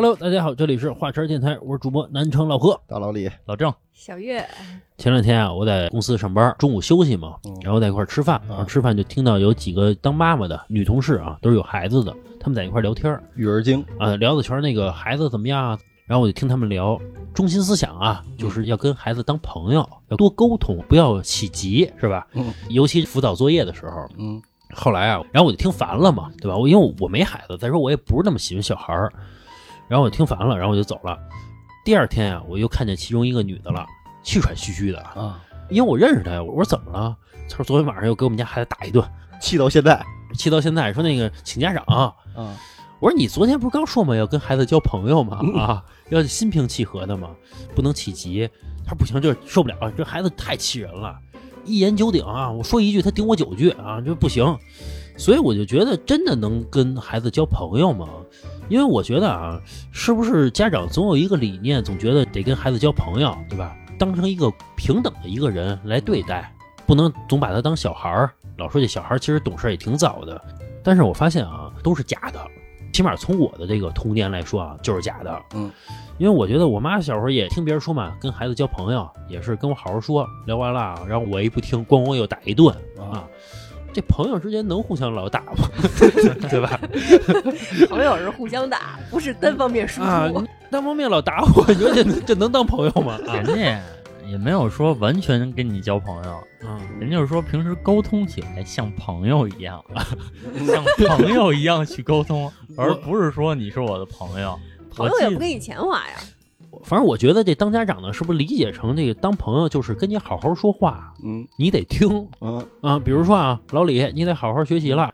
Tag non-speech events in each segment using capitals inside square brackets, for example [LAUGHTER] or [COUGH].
Hello，大家好，这里是华晨电台，我是主播南城老何。大老李，老郑，小月，前两天啊，我在公司上班，中午休息嘛，然后在一块儿吃饭，然后吃饭就听到有几个当妈妈的女同事啊，都是有孩子的，他们在一块儿聊天儿。育儿经，啊，聊的全是那个孩子怎么样啊。然后我就听他们聊，中心思想啊，就是要跟孩子当朋友，要多沟通，不要起急，是吧？嗯。尤其辅导作业的时候。嗯。后来啊，然后我就听烦了嘛，对吧？我因为我没孩子，再说我也不是那么喜欢小孩儿，然后我听烦了，然后我就走了。第二天啊，我又看见其中一个女的了，气喘吁吁的，啊，因为我认识她呀。我说怎么了？她说昨天晚上又给我们家孩子打一顿，气到现在气到现在，说那个请家长。啊，我说你昨天不是刚说嘛？要跟孩子交朋友嘛？啊，要心平气和的嘛，不能起急。他说不行，这受不了，这孩子太气人了，一言九鼎啊！我说一句，他顶我九句啊，这不行。所以我就觉得，真的能跟孩子交朋友吗？因为我觉得啊，是不是家长总有一个理念，总觉得得跟孩子交朋友，对吧？当成一个平等的一个人来对待，不能总把他当小孩儿。老说这小孩儿其实懂事儿也挺早的，但是我发现啊，都是假的。起码从我的这个童年来说啊，就是假的。嗯，因为我觉得我妈小时候也听别人说嘛，跟孩子交朋友也是跟我好好说，聊完了啊，然后我一不听，咣咣又打一顿啊。这朋友之间能互相老打吗？[LAUGHS] 对吧？[LAUGHS] 朋友是互相打，不是单方面输出。啊，单方面老打我，你说这这能当朋友吗？啊人家也没有说完全跟你交朋友，啊，人就是说平时沟通起来像朋友一样，[LAUGHS] 像朋友一样去沟通，而不是说你是我的朋友。朋友也不给你钱花呀。反正我觉得这当家长的，是不是理解成这个当朋友就是跟你好好说话，嗯你得听嗯啊。比如说啊，老李，你得好好学习了。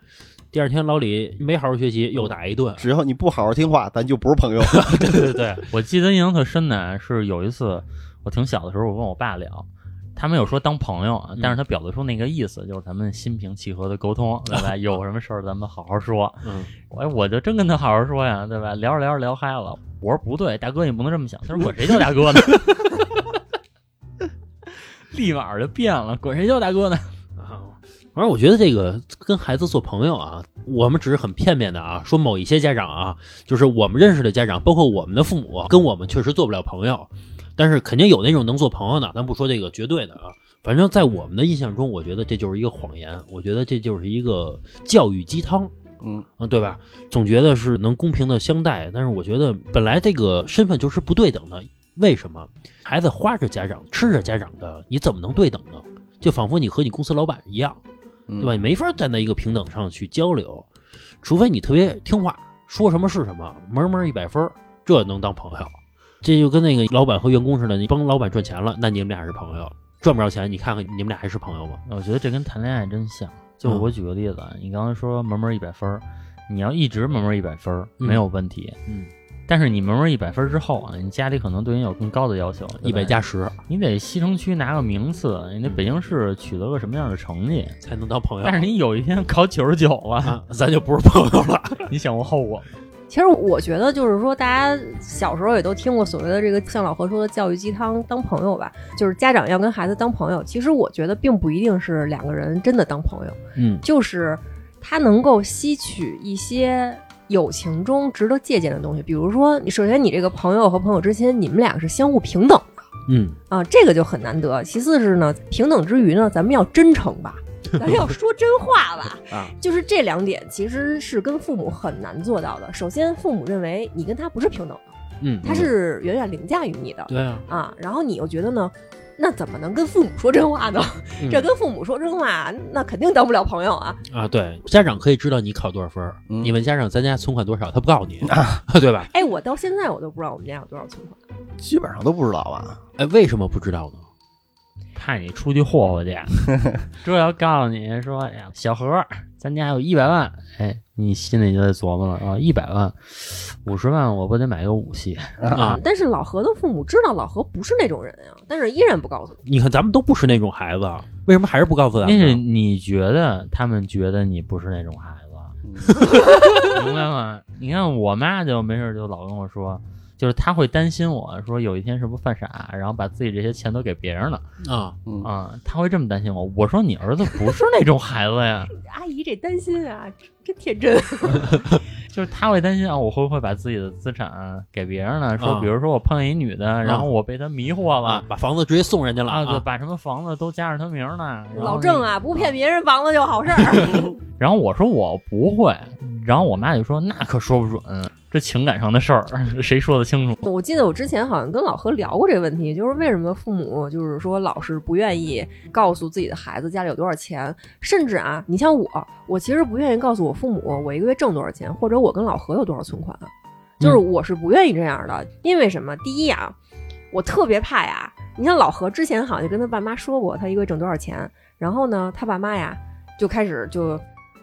第二天老李没好好学习，又打一顿。只要你不好好听话，咱就不是朋友。[LAUGHS] 对对对，我记得印象特深的是有一次我挺小的时候，我跟我爸聊，他没有说当朋友，啊，但是他表达出那个意思，就是咱们心平气和的沟通，[LAUGHS] 对吧？有什么事儿咱们好好说。嗯，哎，我就真跟他好好说呀，对吧？聊着聊着聊嗨了，我说不对，大哥你不能这么想。他说管谁叫大哥呢？[LAUGHS] 立马就变了，管谁叫大哥呢？啊，反正我觉得这个跟孩子做朋友啊，我们只是很片面的啊，说某一些家长啊，就是我们认识的家长，包括我们的父母，跟我们确实做不了朋友，但是肯定有那种能做朋友的，咱不说这个绝对的啊。反正，在我们的印象中，我觉得这就是一个谎言，我觉得这就是一个教育鸡汤。嗯啊，对吧？总觉得是能公平的相待，但是我觉得本来这个身份就是不对等的。为什么孩子花着家长吃着家长的，你怎么能对等呢？就仿佛你和你公司老板一样，嗯对吧？你没法站在一个平等上去交流，除非你特别听话，说什么是什么，门门一百分，这能当朋友。这就跟那个老板和员工似的，你帮老板赚钱了，那你们俩是朋友；赚不着钱，你看看你们俩还是朋友吗？我觉得这跟谈恋爱真像。就我举个例子，啊，你刚才说门门一百分儿，你要一直门门一百分没有问题，嗯，但是你门门一百分儿之后啊，你家里可能对你有更高的要求，一百加十你得西城区拿个名次，你得北京市取得个什么样的成绩？才能当朋友。但是你有一天考九十九了，啊，咱就不是朋友了。[LAUGHS] 你想过后果吗？其实我觉得就是说，大家小时候也都听过所谓的这个像老何说的教育鸡汤，当朋友吧，就是家长要跟孩子当朋友。其实我觉得并不一定是两个人真的当朋友，嗯就是他能够吸取一些友情中值得借鉴的东西。比如说，你首先你这个朋友和朋友之间，你们俩是相互平等的嗯，啊，这个就很难得。其次是呢，平等之余呢，咱们要真诚吧。[LAUGHS] 咱要说真话吧，[LAUGHS] 啊，就是这两点其实是跟父母很难做到的。首先，父母认为你跟他不是平等的，嗯，他是远远凌驾于你的对啊，啊。然后你又觉得呢，那怎么能跟父母说真话呢？嗯这跟父母说真话，那肯定当不了朋友啊。啊，对，家长可以知道你考多少分你问家长咱家存款多少，他不告诉你，[LAUGHS] 对吧？哎，我到现在我都不知道我们家有多少存款。基本上都不知道吧？哎，为什么不知道呢？怕你出去霍霍去，[LAUGHS] 这要告诉你说，哎呀，小何，咱家有一百万，哎，你心里就得琢磨了啊，一百万，五十万，我不得买个武器？啊，但是老何的父母知道老何不是那种人呀，但是依然不告诉你。你看咱们都不是那种孩子，为什么还是不告诉咱那是？你觉得他们觉得你不是那种孩嗯子，[LAUGHS] 明白吗？你看我妈就没事就老跟我说，就是他会担心我说有一天是不是犯傻，然后把自己这些钱都给别人了啊，嗯啊，他会这么担心我。我说你儿子不是那种孩子呀，[LAUGHS] 阿姨这担心啊，真天真。[LAUGHS] 就是他会担心啊，我会不会把自己的资产给别人呢？说啊比如说我碰见一女的，然后我被她迷惑啊了，把房子直接送人家了啊，对，啊！把什么房子都加上她名儿呢？老郑啊，不骗别人房子就好事儿。[LAUGHS] 然后我说我不会，然后我妈就说那可说不准，这情感上的事儿谁说得清楚？我记得我之前好像跟老何聊过这个问题，就是为什么父母就是说老是不愿意告诉自己的孩子家里有多少钱，甚至啊，你像我，我其实不愿意告诉我父母我一个月挣多少钱，或者我跟老何有多少存款，就是我是不愿意这样的，因为什么？第一啊，我特别怕呀，你像老何之前好像就跟他爸妈说过他一个月挣多少钱，然后呢，他爸妈呀就开始就。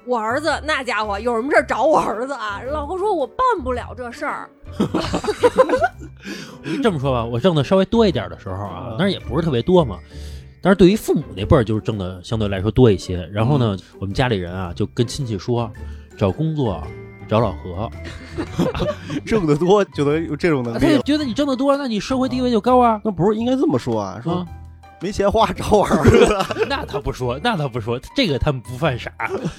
我儿子那家伙有什么事儿找我儿子啊？[LAUGHS] 老何说我办不了这事儿，[LAUGHS] 这么说吧，我挣的稍微多一点的时候啊，当然也不是特别多嘛。但是对于父母那辈儿，就是挣的相对来说多一些。然后呢，我们家里人啊就跟亲戚说，找工作找老何，[LAUGHS] 挣得多就能有这种能他就力了。觉得你挣得多，那你社会地位就高啊。那不是应该这么说啊？说啊，没钱花找我儿子，[LAUGHS] 那他不说，那他不说，这个他们不犯傻。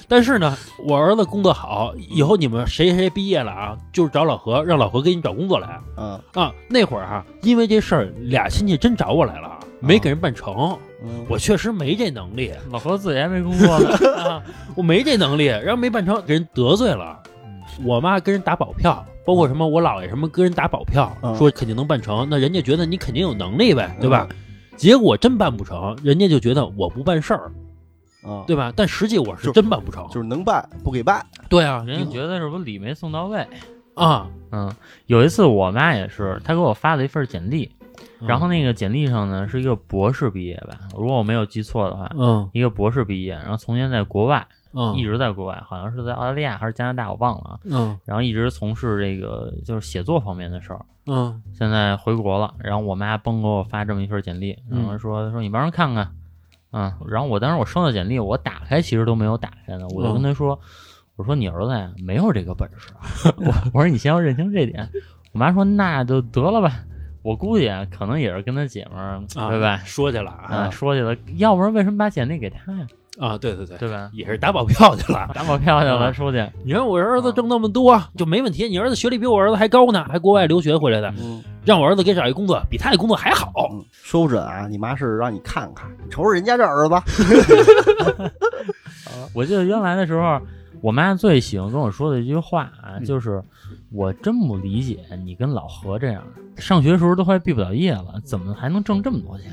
但是呢，我儿子工作好，以后你们谁谁毕业了啊，就是找老何，让老何给你找工作来啊，啊。那会儿啊，因为这事儿，俩亲戚真找我来了，没给人办成。嗯，我确实没这能力。老何自己还没工作呢，[LAUGHS] 啊，我没这能力，然后没办成，给人得罪了。我妈跟人打保票，包括什么我姥爷什么跟人打保票，嗯。说肯定能办成，那人家觉得你肯定有能力呗，对吧？结果真办不成，人家就觉得我不办事儿，啊，对吧？但实际我是真办不成，就是能办不给办，对啊，人家觉得是不是礼没送到位？啊，嗯，有一次我妈也是，她给我发了一份简历，嗯然后那个简历上呢是一个博士毕业吧，如果我没有记错的话，嗯。一个博士毕业，然后从前在国外，嗯。一直在国外，好像是在澳大利亚还是加拿大，我忘了啊。嗯。然后一直从事这个就是写作方面的事儿，嗯。现在回国了。然后我妈嘣给我发这么一份简历，然后说说你帮人看看，啊，然后我当时我收到简历，我打开其实都没有打开呢，我就跟他说，我说你儿子呀没有这个本事，我 [LAUGHS] 我说你先要认清这点。我妈说那就得了吧，我估计啊可能也是跟他姐们儿啊，对吧？说去了啊，啊说去了，要不然为什么把简历给他呀？啊，对对对，对吧？也是打保票去了。[LAUGHS] 打保票去了，啊出去。你看我儿子挣那么多就没问题，你儿子学历比我儿子还高呢，还国外留学回来的，嗯，让我儿子给找一工作，比他的工作还好。嗯说不准啊，你妈是让你看看，你瞅瞅人家这儿子，[LAUGHS] [LAUGHS] 我记得原来的时候，我妈最喜欢跟我说的一句话啊，嗯就是我真不理解你跟老何这样，上学时候都快毕不了业了，怎么还能挣这么多钱？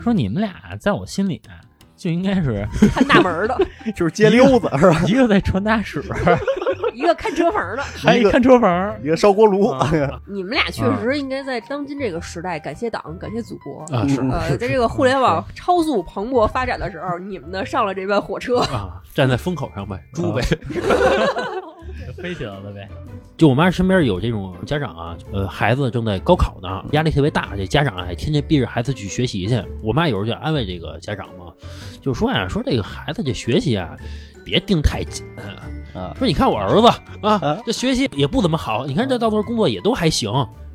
说你们俩在我心里啊，就应该是看大门的，[LAUGHS] 就是街溜子是吧？一个在传达室，[LAUGHS] 一个看车棚的。还一个看车棚。一个烧锅炉，啊你们俩确实应该在当今这个时代感谢党，感谢祖国。啊，是嗯呃，在这个互联网超速蓬勃发展的时候，你们呢上了这班火车。啊，站在风口上呗，猪呗。飞起来了呗，[LAUGHS] 就我妈身边有这种家长啊，呃，孩子正在高考呢，压力特别大，这家长啊，天天逼着孩子去学习去。我妈有时候就安慰这个家长嘛，就说呀，说这个孩子这学习啊，别盯太紧。啊，说你看我儿子啊啊，这学习也不怎么好，你看这到头工作也都还行。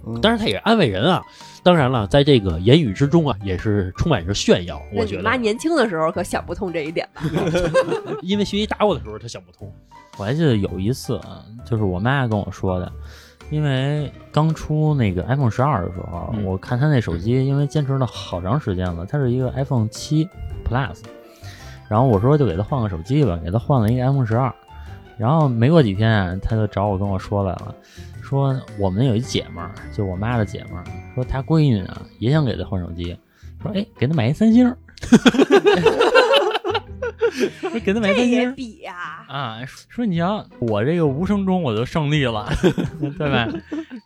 嗯当然，他也安慰人啊。当然了，在这个言语之中啊，也是充满着炫耀。我觉得，你妈年轻的时候可想不通这一点吧？[LAUGHS] 因为学习打我的时候，他想不通。我还记得有一次啊，就是我妈跟我说的，因为刚出那个 iPhone 十二的时候，嗯我看他那手机，因为坚持了好长时间了，它是一个 iPhone 七 Plus，然后我说就给他换个手机吧，给他换了一个 iPhone 十二，然后没过几天啊，他就找我跟我说来了，说我们有一姐们儿，就我妈的姐们儿，说她闺女啊也想给她换手机，说哎给她买一三星儿，[LAUGHS] 说给她买三星儿。比呀、啊，说你瞧，我这个无声中我就胜利了，[LAUGHS] 对吧？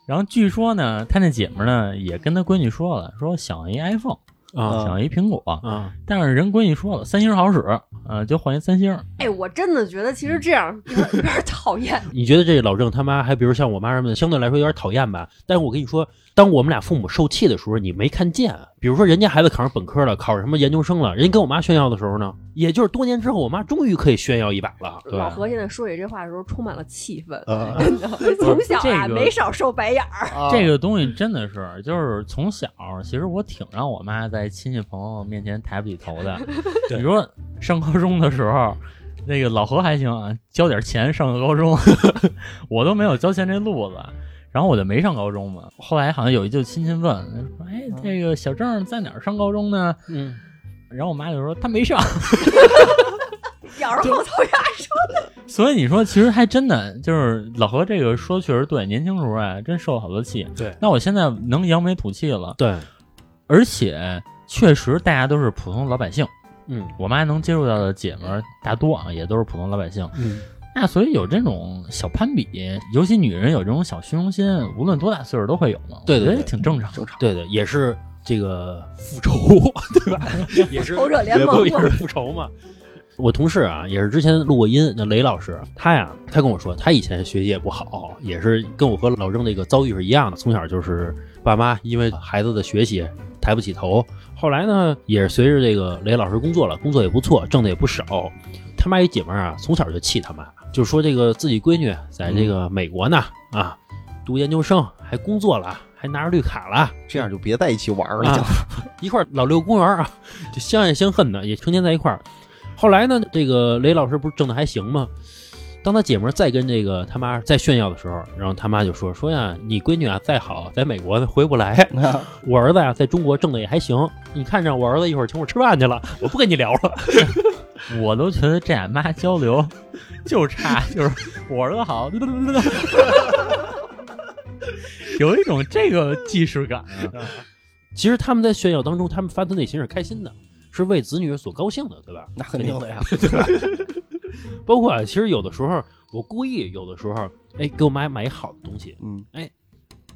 然后据说呢，他那姐们儿呢也跟他闺女说了，说想要一 iPhone，啊想要一苹果，啊，但是人闺女说了，三星好使，呃，就换一三星。哎，我真的觉得其实这样有点有点讨厌。[LAUGHS] 你觉得这老郑他妈还比如像我妈什么的，相对来说有点讨厌吧？但是我跟你说，当我们俩父母受气的时候，你没看见。比如说人家孩子考上本科了，考上什么研究生了，人家跟我妈炫耀的时候呢，也就是多年之后，我妈终于可以炫耀一把了。对？老何现在说起这话的时候充满了气愤，[LAUGHS] 啊真的，[LAUGHS] [LAUGHS] 从小啊、这个没少受白眼儿。啊这个东西真的是，就是从小，其实我挺让我妈在亲戚朋友面前抬不起头的。对你说上高中的时候，那个老何还行啊，交点钱上个高中，我都没有交钱这路子，然后我就没上高中嘛。后来好像有一就亲戚问说：“哎，这个小郑在哪儿上高中呢嗯，？”然后我妈就说：“他没上。[LAUGHS] 咬着后槽牙说的，” [LAUGHS] 所以你说，其实还真的就是老何这个说确实对，年轻时候啊，真受了好多气。对那我现在能扬眉吐气了，对，而且确实大家都是普通老百姓。嗯我妈能接触到的姐们儿大多啊，也都是普通老百姓。嗯，那所以有这种小攀比，尤其女人有这种小虚荣心，无论多大岁数都会有嘛。对对对我觉得也挺正常。正常。对对，也是这个 [LAUGHS] 复仇，对吧？[LAUGHS] 也是仇者联盟也是复仇嘛。我同事啊，也是之前录过音，那雷老师，他呀，他跟我说，他以前学习也不好，也是跟我和老郑那个遭遇是一样的，从小就是爸妈因为孩子的学习抬不起头，后来呢，也是随着这个雷老师工作了，工作也不错，挣的也不少。他妈一姐们儿啊，从小就气他妈，就说这个自己闺女在这个美国呢，啊，读研究生还工作了，还拿着绿卡了，这样就别在一起玩了，啊 [LAUGHS] 一块老六公园啊，就相爱相恨的，也成天在一块儿。后来呢，这个雷老师不是挣的还行吗？当他姐们儿再跟这个他妈再炫耀的时候，然后他妈就说说呀，你闺女啊再好，在美国回不来，[LAUGHS] 我儿子呀在中国挣的也还行。你看着我儿子一会儿请我吃饭去了，我不跟你聊了。我都觉得这俩妈交流 [LAUGHS] 就差，就是我儿子好，[LAUGHS] 有一种这个既视感啊。[LAUGHS] 其实他们在炫耀当中，他们发自内心是开心的，是为子女所高兴的，对吧？那肯定的呀。包括啊，其实有的时候我故意有的时候，哎，给我妈买一好的东西，嗯，哎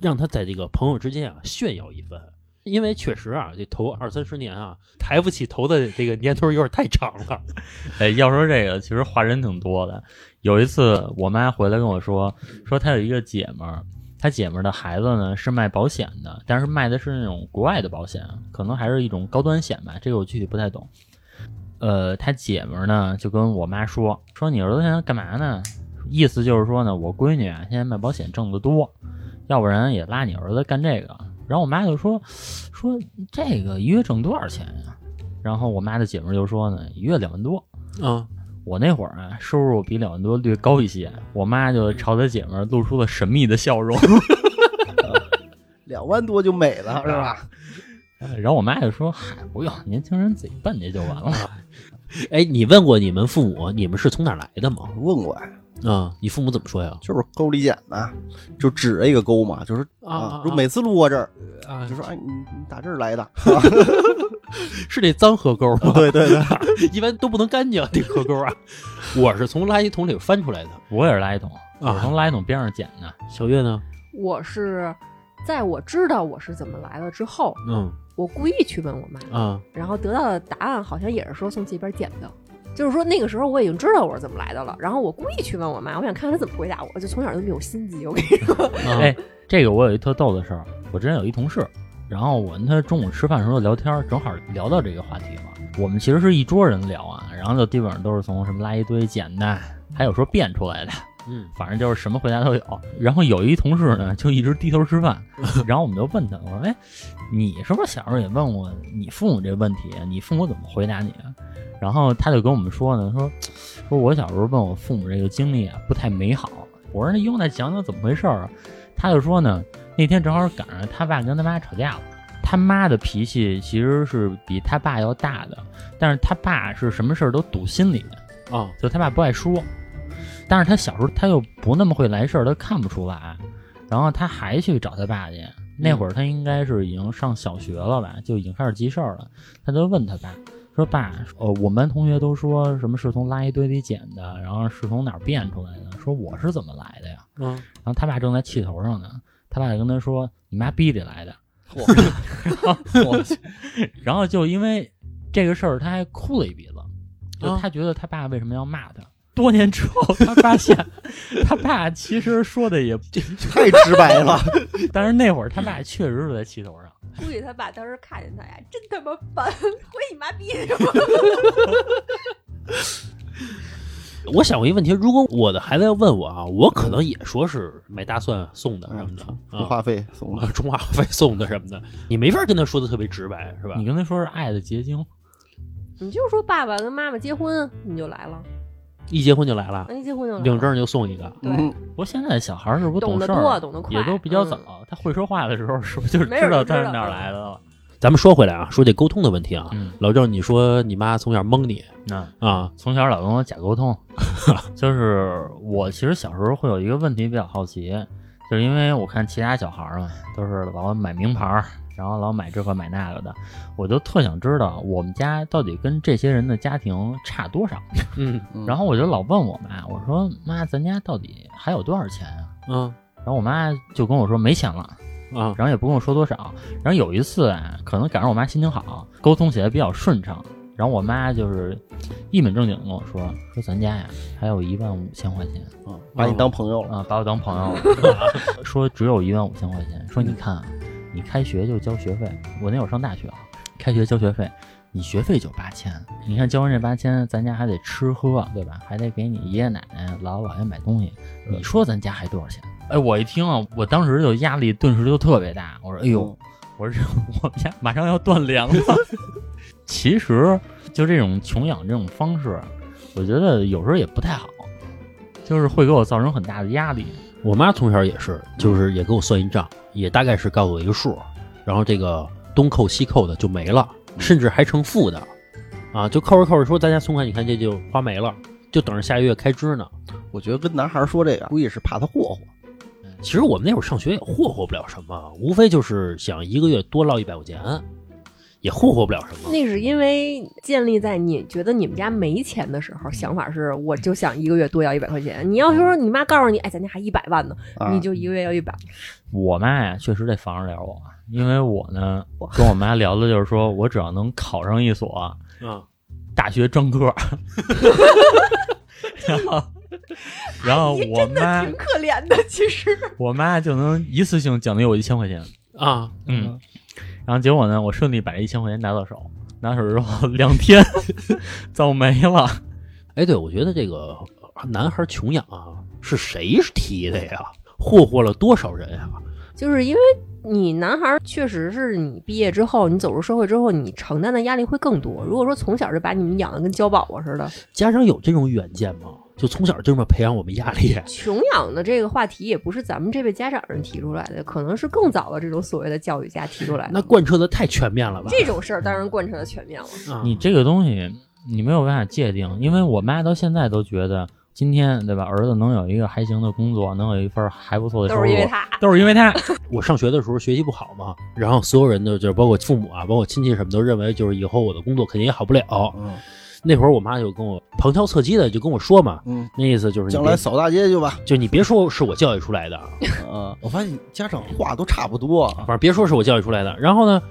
让她在这个朋友之间啊炫耀一番。因为确实啊，这头二三十年啊，抬不起头的这个年头有点太长了。[LAUGHS] 哎，要说这个，其实话人挺多的。有一次，我妈回来跟我说，说她有一个姐们儿，她姐们儿的孩子呢是卖保险的，但是卖的是那种国外的保险，可能还是一种高端险吧，这个我具体不太懂。呃，她姐们儿呢就跟我妈说，说你儿子现在干嘛呢？意思就是说呢，我闺女啊现在卖保险挣得多，要不然也拉你儿子干这个。然后我妈就说，说这个一月挣多少钱呀、然后我妈的姐们儿就说呢，一月两万多。嗯，我那会儿啊，收入比两万多略高一些，我妈就朝她姐们儿露出了神秘的笑容，[LAUGHS] 两万多就美了，是吧？[LAUGHS] 然后我妈就说：“嗨，不用，年轻人自己奔去就完了。[LAUGHS] 哎，你问过你们父母，你们是从哪儿来的吗？问过呀，啊，你父母怎么说呀？就是沟里捡的，就指着一个沟嘛，就是啊就每次路过这儿，啊就说哎，你你打这儿来的 [LAUGHS] [LAUGHS] 是那脏河沟吗？对对对，[LAUGHS] 一般都不能干净这河沟啊。我是从垃圾桶里翻出来的。”我也是垃圾桶，我啊是从垃圾桶边上捡的。小月呢？我是在我知道我是怎么来了之后，嗯我故意去问我妈，啊然后得到的答案好像也是说从这边捡的。就是说那个时候我已经知道我是怎么来的了，然后我故意去问我妈，我想看看她怎么回答我。就从小就没有心机，我跟你说。啊 [LAUGHS] 哎，这个我有一特逗的事儿，我之前有一同事，然后我跟他中午吃饭的时候聊天，正好聊到这个话题嘛。我们其实是一桌人聊啊，然后就基本上都是从什么垃圾堆捡的，还有说变出来的，嗯反正就是什么回答都有。然后有一同事呢，就一直低头吃饭，[LAUGHS] 然后我们就问他，我说：“哎，你是不是小时候也问过你父母这个问题？你父母怎么回答你啊？”然后他就跟我们说呢，说说我小时候问我父母这个经历啊，不太美好。我说那用再讲讲怎么回事儿啊？他就说呢，那天正好赶上他爸跟他妈吵架了。他妈的脾气其实是比他爸要大的，但是他爸是什么事儿都堵心里，啊就他爸不爱说。但是他小时候他又不那么会来事儿，他看不出来，然后他还去找他爸去。那会儿他应该是已经上小学了吧，就已经开始记事儿了。他就问他爸说：“爸，呃，我们班同学都说什么是从垃圾堆里捡的，然后是从哪儿变出来的？说我是怎么来的呀？”嗯然后他爸正在气头上呢，他爸就跟他说：“你妈逼里来的。”我去，然后就因为这个事儿，他还哭了一鼻子，就啊他觉得他爸为什么要骂他。多年之后，他发现 [LAUGHS] 他爸其实说的也，太直白了，[LAUGHS] 但是那会儿他爸确实是在气头上。估计他爸当时看见他呀，真他妈烦，回你妈逼！[LAUGHS] 我想过一个问题，如果我的孩子要问我啊，我可能也说是买大蒜送的什么的啊，充话费送啊的，充话费送的什么的，你没法跟他说的特别直白，是吧你？跟他说是爱的结晶，你就说爸爸跟妈妈结婚，你就来了。一结婚就来了，一结婚就来了领证就送一个。不过现在小孩儿是不是懂得事儿多懂得快也都比较早嗯？他会说话的时候，是不是就知道知他是哪儿来的了？咱们说回来啊，说这沟通的问题啊，嗯，老郑，你说你妈从小蒙你那啊，从小老跟我假沟通，[LAUGHS] 就是我其实小时候会有一个问题比较好奇，就是因为我看其他小孩儿嘛，都是老买名牌儿，然后老买这个买那个的，我就特想知道我们家到底跟这些人的家庭差多少。嗯嗯然后我就老问我妈，我说妈，咱家到底还有多少钱啊？嗯然后我妈就跟我说没钱了，啊然后也不跟我说多少。然后有一次啊，可能赶上我妈心情好，沟通起来比较顺畅。然后我妈就是一本正经地跟我说，说咱家呀还有一万五千块钱嗯把你当朋友了，啊，把我当朋友了，[LAUGHS] 说只有一万五千块钱，说你看啊，你开学就交学费，我那会儿上大学啊，开学交学费。你学费就八千，你看交完这八千，咱家还得吃喝，对吧？还得给你爷爷奶奶、姥姥姥爷买东西。你说咱家还多少钱？哎，我一听啊，我当时就压力顿时就特别大。我说，哎呦，嗯我说这我们家马上要断粮了。[LAUGHS] 其实就这种穷养这种方式，我觉得有时候也不太好，就是会给我造成很大的压力。我妈从小也是，就是也给我算一账，也大概是告诉我一个数，然后这个东扣西扣的就没了，甚至还成负的，啊，就扣着扣着说咱家存款，你看这就花没了，就等着下个月开支呢。我觉得跟男孩说这个，估计是怕他霍霍。其实我们那会儿上学也霍霍不了什么，无非就是想一个月多捞一百块钱，也霍霍不了什么。那是因为建立在你觉得你们家没钱的时候，想法是我就想一个月多要一百块钱。你要是说你妈告诉你，哎，咱家还一百万呢，啊你就一个月要一百，我妈呀，确实得防着点我，因为我呢跟我妈聊的就是说，我只要能考上一所嗯，大学专科，[LAUGHS] 然后 [LAUGHS] 然后我妈挺可怜的。其实我妈就能一次性奖励我一千块钱，啊，嗯，然后结果呢，我顺利把这一千块钱拿到手，拿手之后两天 [LAUGHS] 早没了。哎，对，我觉得这个男孩穷养啊，是谁提的呀？霍霍了多少人呀？就是因为你男孩儿确实是你毕业之后，你走入社会之后，你承担的压力会更多。如果说从小就把你们养的跟娇宝宝似的，家长有这种远见吗？就从小就这么培养我们压力？[LAUGHS] 穷养的这个话题也不是咱们这辈家长人提出来的，可能是更早的这种所谓的教育家提出来的。那贯彻的太全面了吧？这种事儿当然贯彻的全面了。啊你这个东西你没有办法界定，因为我妈到现在都觉得，今天对吧，儿子能有一个还行的工作，能有一份还不错的收入，都是因为他，都是因为他。我上学的时候学习不好嘛，然后所有人都就是包括父母啊，包括亲戚什么都认为就是以后我的工作肯定也好不了。嗯那会儿我妈就跟我旁敲侧击的就跟我说嘛，嗯，那意思就是将来扫大街去吧。就你别说是我教育出来的，啊，[LAUGHS] 我发现家长话都差不多啊反。正别说是我教育出来的。然后呢，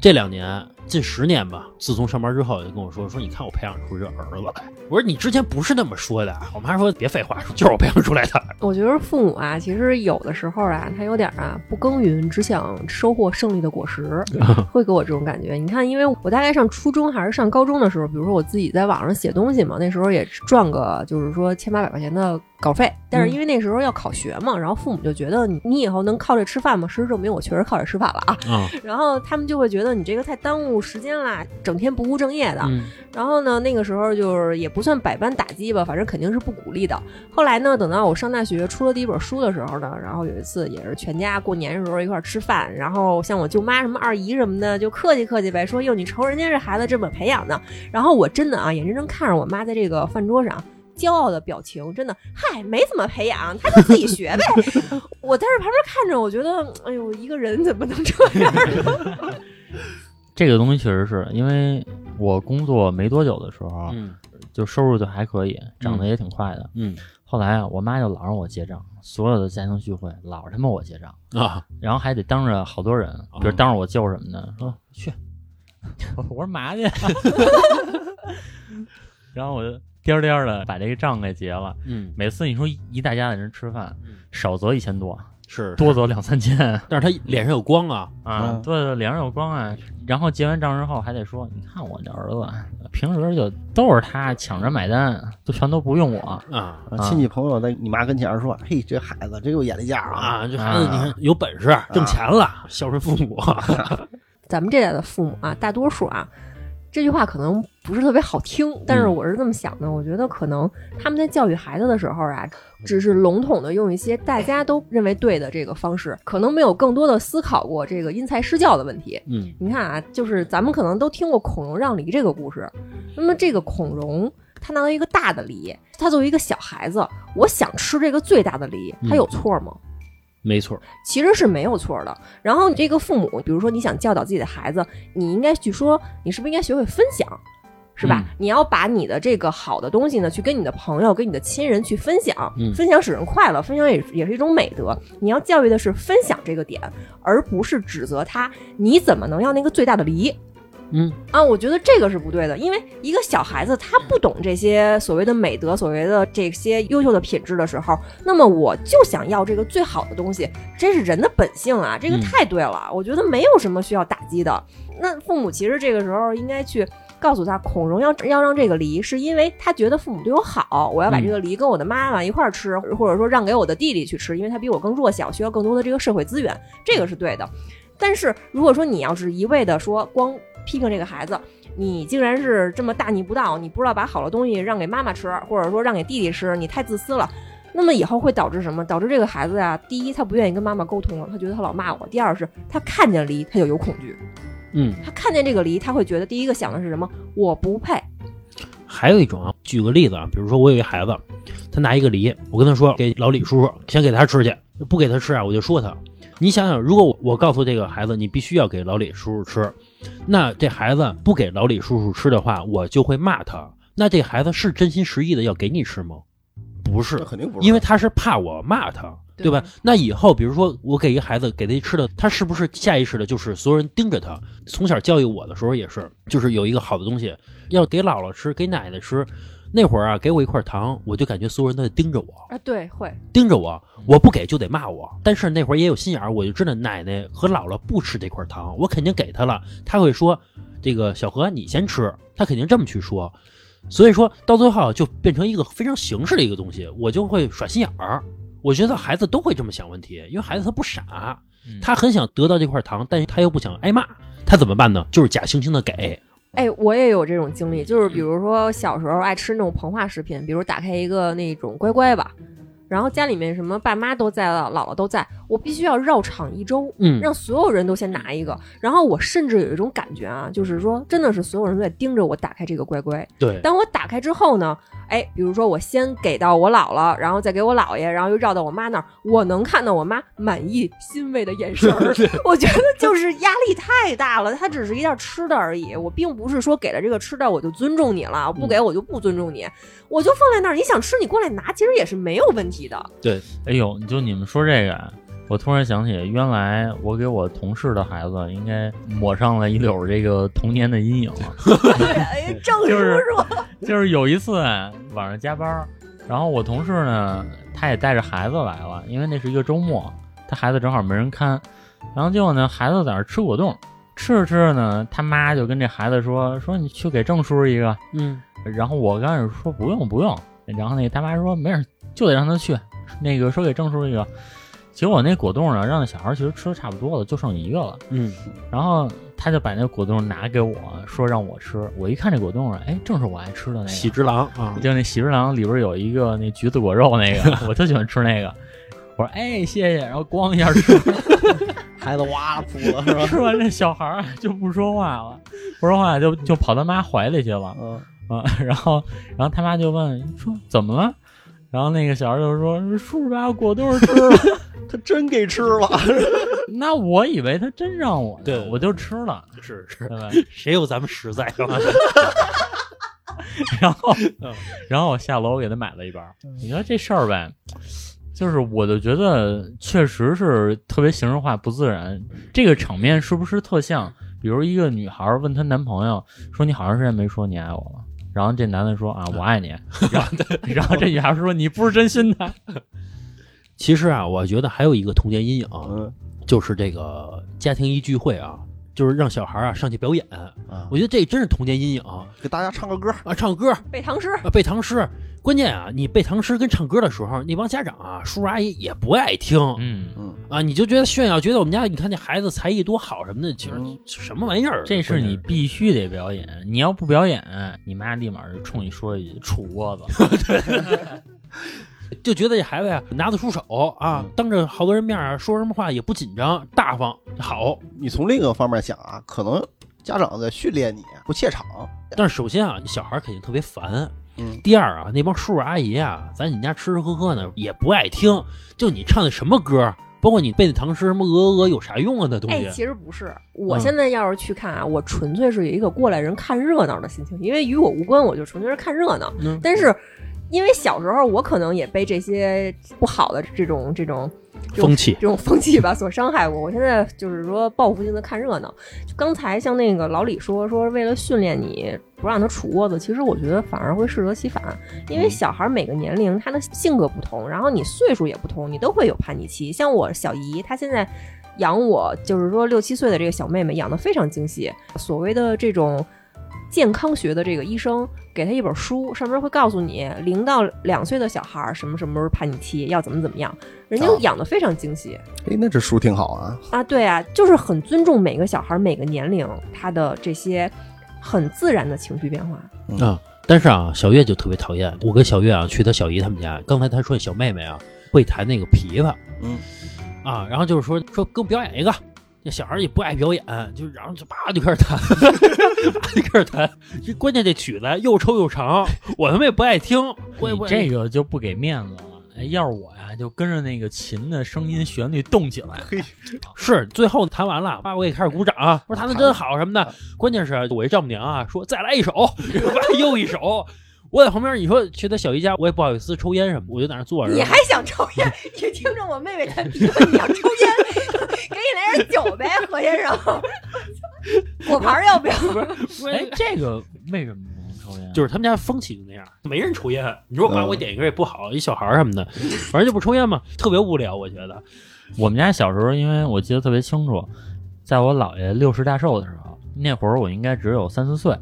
这两年近十年吧，自从上班之后，就跟我说说，你看我培养出一个儿子来。我说你之前不是那么说的。我妈说别废话，说就是我培养出来的。我觉得父母啊，其实有的时候啊，他有点啊不耕耘，只想收获胜利的果实，[LAUGHS] 会给我这种感觉。你看，因为我大概上初中还是上高中的时候，比如说我自己在网上写东西嘛，那时候也赚个就是说千八百块钱的稿费，但是因为那时候要考学嘛，然后父母就觉得你你以后能靠这吃饭吗？事实证明我确实靠这吃饭了啊。啊，[LAUGHS] 然后他们就会觉得你这个太耽误时间啦，整天不务正业的。嗯然后呢，那个时候就是也不算百般打击吧，反正肯定是不鼓励的。后来呢，等到我上大学出了第一本书的时候呢，然后有一次也是全家过年的时候一块儿吃饭，然后像我舅妈什么二姨什么的就客气客气呗，说哟你瞅人家这孩子这么培养的。然后我真的啊眼睁睁看着我妈在这个饭桌上。骄傲的表情，真的，嗨，没怎么培养，他就自己学呗。[LAUGHS] 我在这旁边看着，我觉得，哎呦，一个人怎么能这样呢？这个东西确实是因为我工作没多久的时候，嗯就收入就还可以，涨得也挺快的。嗯后来啊，我妈就老让我结账，所有的家庭聚会老是他妈我结账，啊，然后还得当着好多人，比如当着我舅什么的，说去，[LAUGHS] 我说嘛去，[LAUGHS] [LAUGHS] 然后我就颠颠的把这个账给结了。嗯每次你说一大家子人吃饭，嗯少则一千多，是多则两三千 [LAUGHS] 但是他脸上有光啊。啊，嗯对对，脸上有光啊。然后结完账之后还得说，你看我这儿子平时就都是他抢着买单，都全都不用我。啊啊亲戚朋友在你妈跟前儿说：“嘿，这孩子真有眼力见儿啊啊！这孩子你看有本事，挣钱了，孝顺父母。[LAUGHS] 咱们这代的父母啊，大多数啊，这句话可能不是特别好听，但是嗯我是这么想的，我觉得可能他们在教育孩子的时候啊，只是笼统的用一些大家都认为对的这个方式，可能没有更多的思考过这个因材施教的问题。嗯你看啊，就是咱们可能都听过孔融让梨这个故事，那么这个孔融。他拿到一个大的梨，他作为一个小孩子，我想吃这个最大的梨，他有错吗？没错，其实是没有错的。然后你这个父母，比如说你想教导自己的孩子，你应该去说，你是不是应该学会分享，是吧？嗯你要把你的这个好的东西呢，去跟你的朋友、跟你的亲人去分享，嗯分享使人快乐，分享也也是一种美德。你要教育的是分享这个点，而不是指责他你怎么能要那个最大的梨。嗯啊，我觉得这个是不对的，因为一个小孩子他不懂这些所谓的美德、所谓的这些优秀的品质的时候，那么我就想要这个最好的东西，这是人的本性啊，这个嗯太对了，我觉得没有什么需要打击的。那父母其实这个时候应该去告诉他，孔融要要让这个梨，是因为他觉得父母对我好，我要把嗯这个梨跟我的妈妈一块儿吃，或者说让给我的弟弟去吃，因为他比我更弱小，需要更多的这个社会资源，这个是对的。但是如果说你要是一味的说光批评这个孩子，你竟然是这么大逆不道，你不知道把好的东西让给妈妈吃，或者说让给弟弟吃，你太自私了。那么以后会导致什么？导致这个孩子呀，第一他不愿意跟妈妈沟通了，他觉得他老骂我；第二是他看见梨他就有恐惧，嗯，他看见这个梨他会觉得第一个想的是什么？我不配。还有一种啊，举个例子啊，比如说我有一孩子，他拿一个梨，我跟他说给老李叔叔，先给他吃去，不给他吃啊，我就说他。你想想，如果我我告诉这个孩子，你必须要给老李叔叔吃，那这孩子不给老李叔叔吃的话，我就会骂他。那这孩子是真心实意的要给你吃吗？不是，肯定不是，因为他是怕我骂他，对吧？那以后比如说我给一个孩子给他吃的，他是不是下意识的就是所有人盯着他？从小教育我的时候也是，就是有一个好的东西要给姥姥吃，给奶奶吃。那会儿啊，给我一块糖，我就感觉所有人都在盯着我，啊，对，会，盯着我，我不给就得骂我。但是那会儿也有心眼儿，我就知道奶奶和姥姥不吃这块糖，我肯定给她了。她会说：“这个小何你先吃。”她肯定这么去说。所以说到最后就变成一个非常形式的一个东西，我就会耍心眼儿。我觉得孩子都会这么想问题，因为孩子他不傻，嗯他很想得到这块糖，但是他又不想挨骂，他怎么办呢？就是假惺惺的给。哎，我也有这种经历，就是比如说小时候爱吃那种膨化食品，比如打开一个那种乖乖吧，然后家里面什么爸妈都在了，姥姥都在，我必须要绕场一周，嗯让所有人都先拿一个，然后我甚至有一种感觉啊，就是说真的是所有人都在盯着我打开这个乖乖。对，当我打开之后呢，哎，比如说我先给到我姥姥，然后再给我姥爷，然后又绕到我妈那儿，我能看到我妈满意欣慰的眼神儿。[LAUGHS] 我觉得就是压力太大了，它只是一袋吃的而已，我并不是说给了这个吃的我就尊重你了，不给我就不尊重你，我就放在那儿，你想吃你过来拿，其实也是没有问题的。对，哎呦，就你们说这个啊，我突然想起，原来我给我同事的孩子应该抹上了一绺这个童年的阴影。[LAUGHS] [LAUGHS] 哎，郑叔就是叔，[LAUGHS] 就是有一次啊晚上加班，然后我同事呢，他也带着孩子来了，因为那是一个周末，他孩子正好没人看，然后结果呢，孩子在那吃果冻，吃着吃着呢，他妈就跟这孩子说说你去给郑叔叔一个，嗯然后我刚开始说不用不用，然后那他妈说没事，就得让他去，那个说给郑叔一个。结果那果冻呢，让那小孩其实吃的差不多了，就剩一个了。嗯，然后他就把那果冻拿给我说让我吃，我一看这果冻啊，哎，正是我爱吃的那个。喜之郎啊，就那喜之郎里边有一个那橘子果肉那个，[LAUGHS] 我特喜欢吃那个。我说哎谢谢，然后咣一下吃，[LAUGHS] 孩子哇哭了是吧？吃完这小孩儿就不说话了，不说话就就跑他妈怀里去了嗯，啊。然后然后他妈就问说怎么了？然后那个小孩就说叔叔把我果冻吃了。[LAUGHS] 他真给吃了，[LAUGHS] 那我以为他真让我，对我就吃了，是是，对吧？谁有咱们实在啊？[LAUGHS] 然后嗯，然后我下楼给他买了一包。你说这事儿呗，就是我就觉得确实是特别形式化、不自然。这个场面是不是特像？比如一个女孩问她男朋友说：“你好长时间没说你爱我了。”然后这男的说：“啊，我爱你。[LAUGHS] ”然后 [LAUGHS] 然后这女孩说：“你不是真心的。其实啊，我觉得还有一个童年阴影，嗯，就是这个家庭一聚会啊，就是让小孩啊上去表演。啊我觉得这真是童年阴影给大家唱个歌，啊，唱歌背唐诗，啊，背唐诗。关键啊，你背唐诗跟唱歌的时候，那帮家长啊、叔叔阿姨也不爱听。嗯，嗯，啊，你就觉得炫耀，觉得我们家你看那孩子才艺多好什么的，其实嗯什么玩意儿？这是你必须得表演，你要不表演，你妈立马就冲你说一句“杵窝子 [LAUGHS] 就觉得这孩子呀拿得出手啊，嗯当着好多人面啊说什么话也不紧张，大方好。你从另一个方面想啊，可能家长在训练你不怯场，但是首先啊，你小孩肯定特别烦。嗯，第二啊，那帮叔叔阿姨啊，在你家吃吃喝喝呢，也不爱听。就你唱的什么歌，包括你背的唐诗，什么鹅鹅鹅有啥用啊？那东哎，西。其实不是，我嗯现在要是去看啊，我纯粹是有一个过来人看热闹的心情，因为与我无关，我就纯粹是看热闹。嗯但是因为小时候我可能也被这些不好的这种这种这种风气这种风气吧所伤害过。我现在就是说报复性的看热闹。就刚才像那个老李说说，为了训练你不让他杵窝子，其实我觉得反而会适得其反，因为嗯小孩每个年龄他的性格不同，然后你岁数也不同，你都会有叛逆期。像我小姨，她现在。养我就是说六七岁的这个小妹妹养得非常精细，所谓的这种健康学的这个医生给他一本书，上面会告诉你零到两岁的小孩儿什么什么时候叛逆期，要怎么怎么样，人家啊养的非常精细。哎，那这书挺好啊，啊，对啊，就是很尊重每个小孩儿每个年龄他的这些很自然的情绪变化。啊。但是啊，小月就特别讨厌我跟小月啊去他小姨他们家，刚才他说小妹妹啊会弹那个琵琶嗯，啊，然后就是说说给我表演一个，这小孩也不爱表演，就然后就叭就开始弹，叭就开始弹。这关键这曲子又臭又长，我他妈也不爱听，”，我也不爱你这个就不给面子了。哎，要是我呀，就跟着那个琴的声音旋律动起来。[LAUGHS] 是最后弹完了，爸我也开始鼓掌，我说弹的真好什么的。关键是我这丈母娘啊说再来一首，又一首。我在旁边，你说去他小姨家，我也不好意思抽烟什么，我就在那坐着。你还想抽烟？你听着我妹妹弹琵琶，你要抽烟？给你来点酒呗，何先生。果盘要不要不是？[LAUGHS] 哎，这个为什么不能抽烟？就是他们家风气就那样，没人抽烟。你说爸，嗯我点一根也不好，一小孩儿什么的，反正就不抽烟嘛，特别无聊。我觉得，我们家小时候，因为我记得特别清楚，在我姥爷六十大寿的时候，那会儿我应该只有三四岁。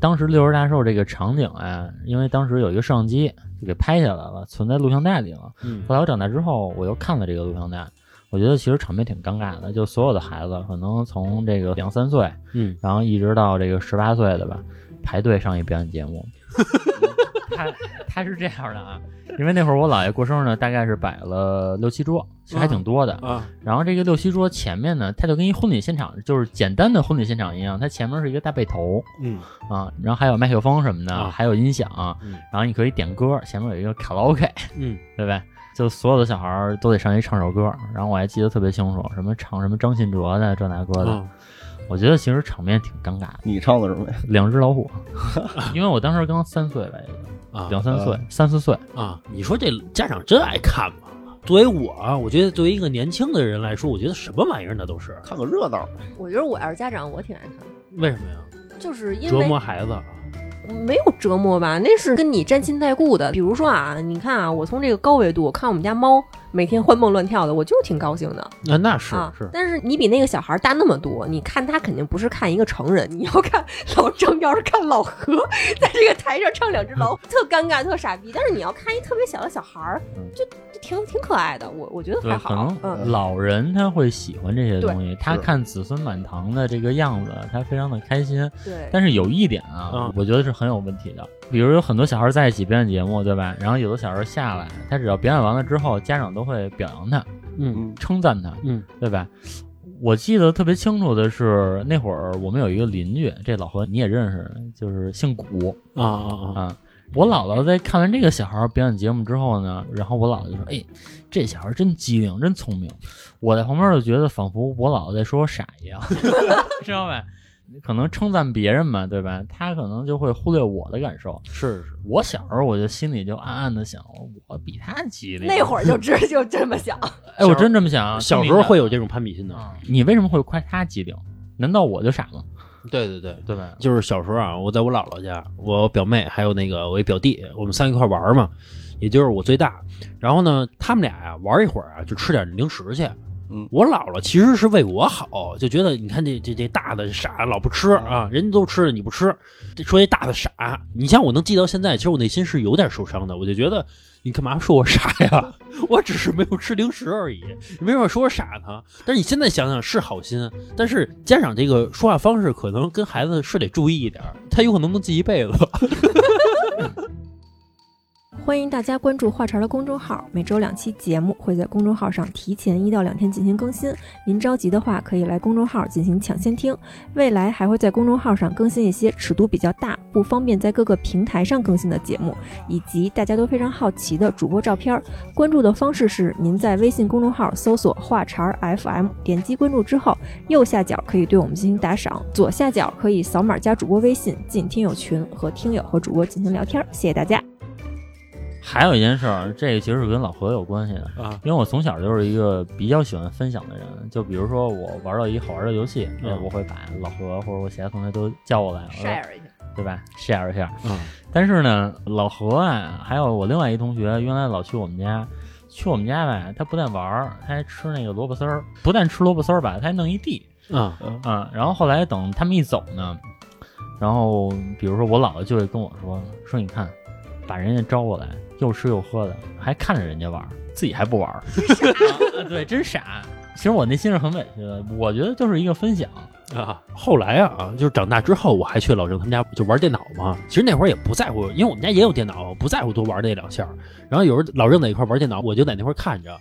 当时六十大寿这个场景啊，因为当时有一个摄像机就给拍下来了，存在录像带里了。嗯后来我长大之后，我又看了这个录像带，我觉得其实场面挺尴尬的，就所有的孩子可能从这个两三岁，嗯，然后一直到这个十八岁的吧，排队上一表演节目。[LAUGHS] 他他是这样的啊，因为那会儿我姥爷过生日呢，大概是摆了六七桌，其实还挺多的。啊，然后这个六七桌前面呢，它就跟一婚礼现场，就是简单的婚礼现场一样，它前面是一个大背头嗯啊，然后还有麦克风什么的，啊还有音响，嗯然后你可以点歌，前面有一个卡拉 OK，嗯 [LAUGHS] 对吧？就所有的小孩儿都得上去唱首歌，然后我还记得特别清楚，什么唱什么张信哲的这那歌的，嗯我觉得其实场面挺尴尬的。你唱的什么呀？两只老虎，[LAUGHS] 因为我当时刚三岁吧，也就啊两三岁，三四岁，啊！你说这家长真爱看吗？作为我啊，我觉得作为一个年轻的人来说，我觉得什么玩意儿那都是。看个热闹。我觉得我要是家长，我挺爱看，为什么呀？就是因为折磨孩子啊。没有折磨吧，那是跟你沾亲带故的。比如说啊，你看啊，我从这个高维度我看我们家猫每天欢蹦乱跳的，我就挺高兴的啊，那是啊。是，但是你比那个小孩大那么多，你看他肯定不是看一个成人，你要看老张，要是看老何在这个台上唱两只老虎，特尴尬，特傻逼。但是你要看一特别小的小孩儿就挺挺可爱的，我我觉得对，还可好。能嗯，老人他会喜欢这些东西，他看子孙满堂的这个样子，他非常的开心。对。但是有一点啊嗯，我觉得是很有问题的，比如有很多小孩在一起表演节目，对吧？然后有的小孩下来，他只要表演完了之后，家长都会表扬他，嗯嗯，称赞他，嗯对吧？我记得特别清楚的是，那会儿我们有一个邻居，这老何你也认识，就是姓古啊啊啊！啊。我姥姥在看完这个小孩表演节目之后呢，然后我姥姥就说：“哎，这小孩真机灵，真聪明。”我在旁边就觉得仿佛我姥姥在说我傻一样，[LAUGHS] 知道吧？可能称赞别人嘛，对吧？他可能就会忽略我的感受。是是，我小时候我就心里就暗暗的想，我比他机灵。那会儿就知就这么想，哎，我真这么想，小时候会有这种攀比心的。啊，你为什么会夸他机灵？难道我就傻吗？对对对，对吧？就是小时候啊，我在我姥姥家，我表妹还有那个我一表弟，我们仨一块玩嘛，也就是我最大。然后呢，他们俩呀、玩一会儿啊，就吃点零食去。嗯我姥姥其实是为我好，就觉得你看这这这大的傻，老不吃啊，人家都吃了你不吃，这说这大的傻，你像我能记到现在，其实我内心是有点受伤的，我就觉得你干嘛说我傻呀？[LAUGHS] 我只是没有吃零食而已，你为什么说我傻呢？但是你现在想想是好心，但是家长这个说话方式可能跟孩子是得注意一点，他有可能能记一辈子。[LAUGHS] 欢迎大家关注话茬的公众号，每周两期节目会在公众号上提前一到两天进行更新。您着急的话，可以来公众号进行抢先听。未来还会在公众号上更新一些尺度比较大、不方便在各个平台上更新的节目，以及大家都非常好奇的主播照片。关注的方式是：您在微信公众号搜索“话茬 FM”，点击关注之后，右下角可以对我们进行打赏，左下角可以扫码加主播微信进听友群，和听友和主播进行聊天。谢谢大家。还有一件事儿，这个其实是跟老何有关系的，啊，因为我从小就是一个比较喜欢分享的人。就比如说我玩到一好玩的游戏，我会把老何或者我其他同学都叫过来，share 一下。对吧？share 一下。嗯但是呢，老何啊，还有我另外一同学，原来老去我们家，去我们家吧，他不但玩儿，他还吃那个萝卜丝儿，不但吃萝卜丝儿吧，他还弄一地啊啊。然后后来等他们一走呢，然后比如说我姥姥就会跟我说说，你看，把人家招过来，又吃又喝的，还看着人家玩儿，自己还不玩 [LAUGHS] 对，真傻。其实我内心是很委屈的，我觉得就是一个分享。啊！后来啊，就是长大之后，我还去老郑他们家就玩电脑嘛。其实那会儿也不在乎，因为我们家也有电脑，不在乎多玩那两下。然后有时候老郑在一块玩电脑，我就在那块看着。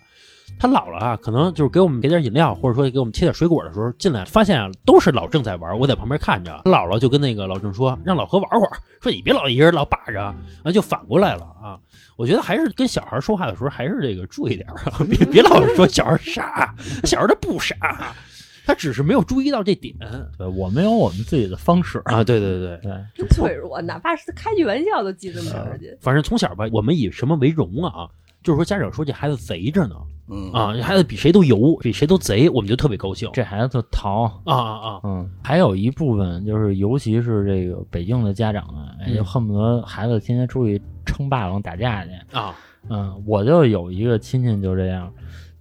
他老了啊，可能就是给我们给点饮料，或者说给我们切点水果的时候进来，发现啊都是老郑在玩，我在旁边看着。他姥姥就跟那个老郑说，让老何玩会儿，说你别老一个人老把着，啊就反过来了啊。我觉得还是跟小孩说话的时候，还是这个注意点儿，[LAUGHS] 别别老说小孩傻，小孩他不傻，他只是没有注意到这点对我们有我们自己的方式啊。对对对，对，真脆弱，哪怕是开句玩笑都记这么着去。反正从小吧，我们以什么为荣啊？就是说家长说这孩子贼着呢嗯啊，这孩子比谁都油，比谁都贼，我们就特别高兴。这孩子特淘。啊啊啊！嗯，还有一部分就是，尤其是这个北京的家长啊，就恨不得孩子天天出去称霸王打架去。啊嗯，我就有一个亲戚就这样，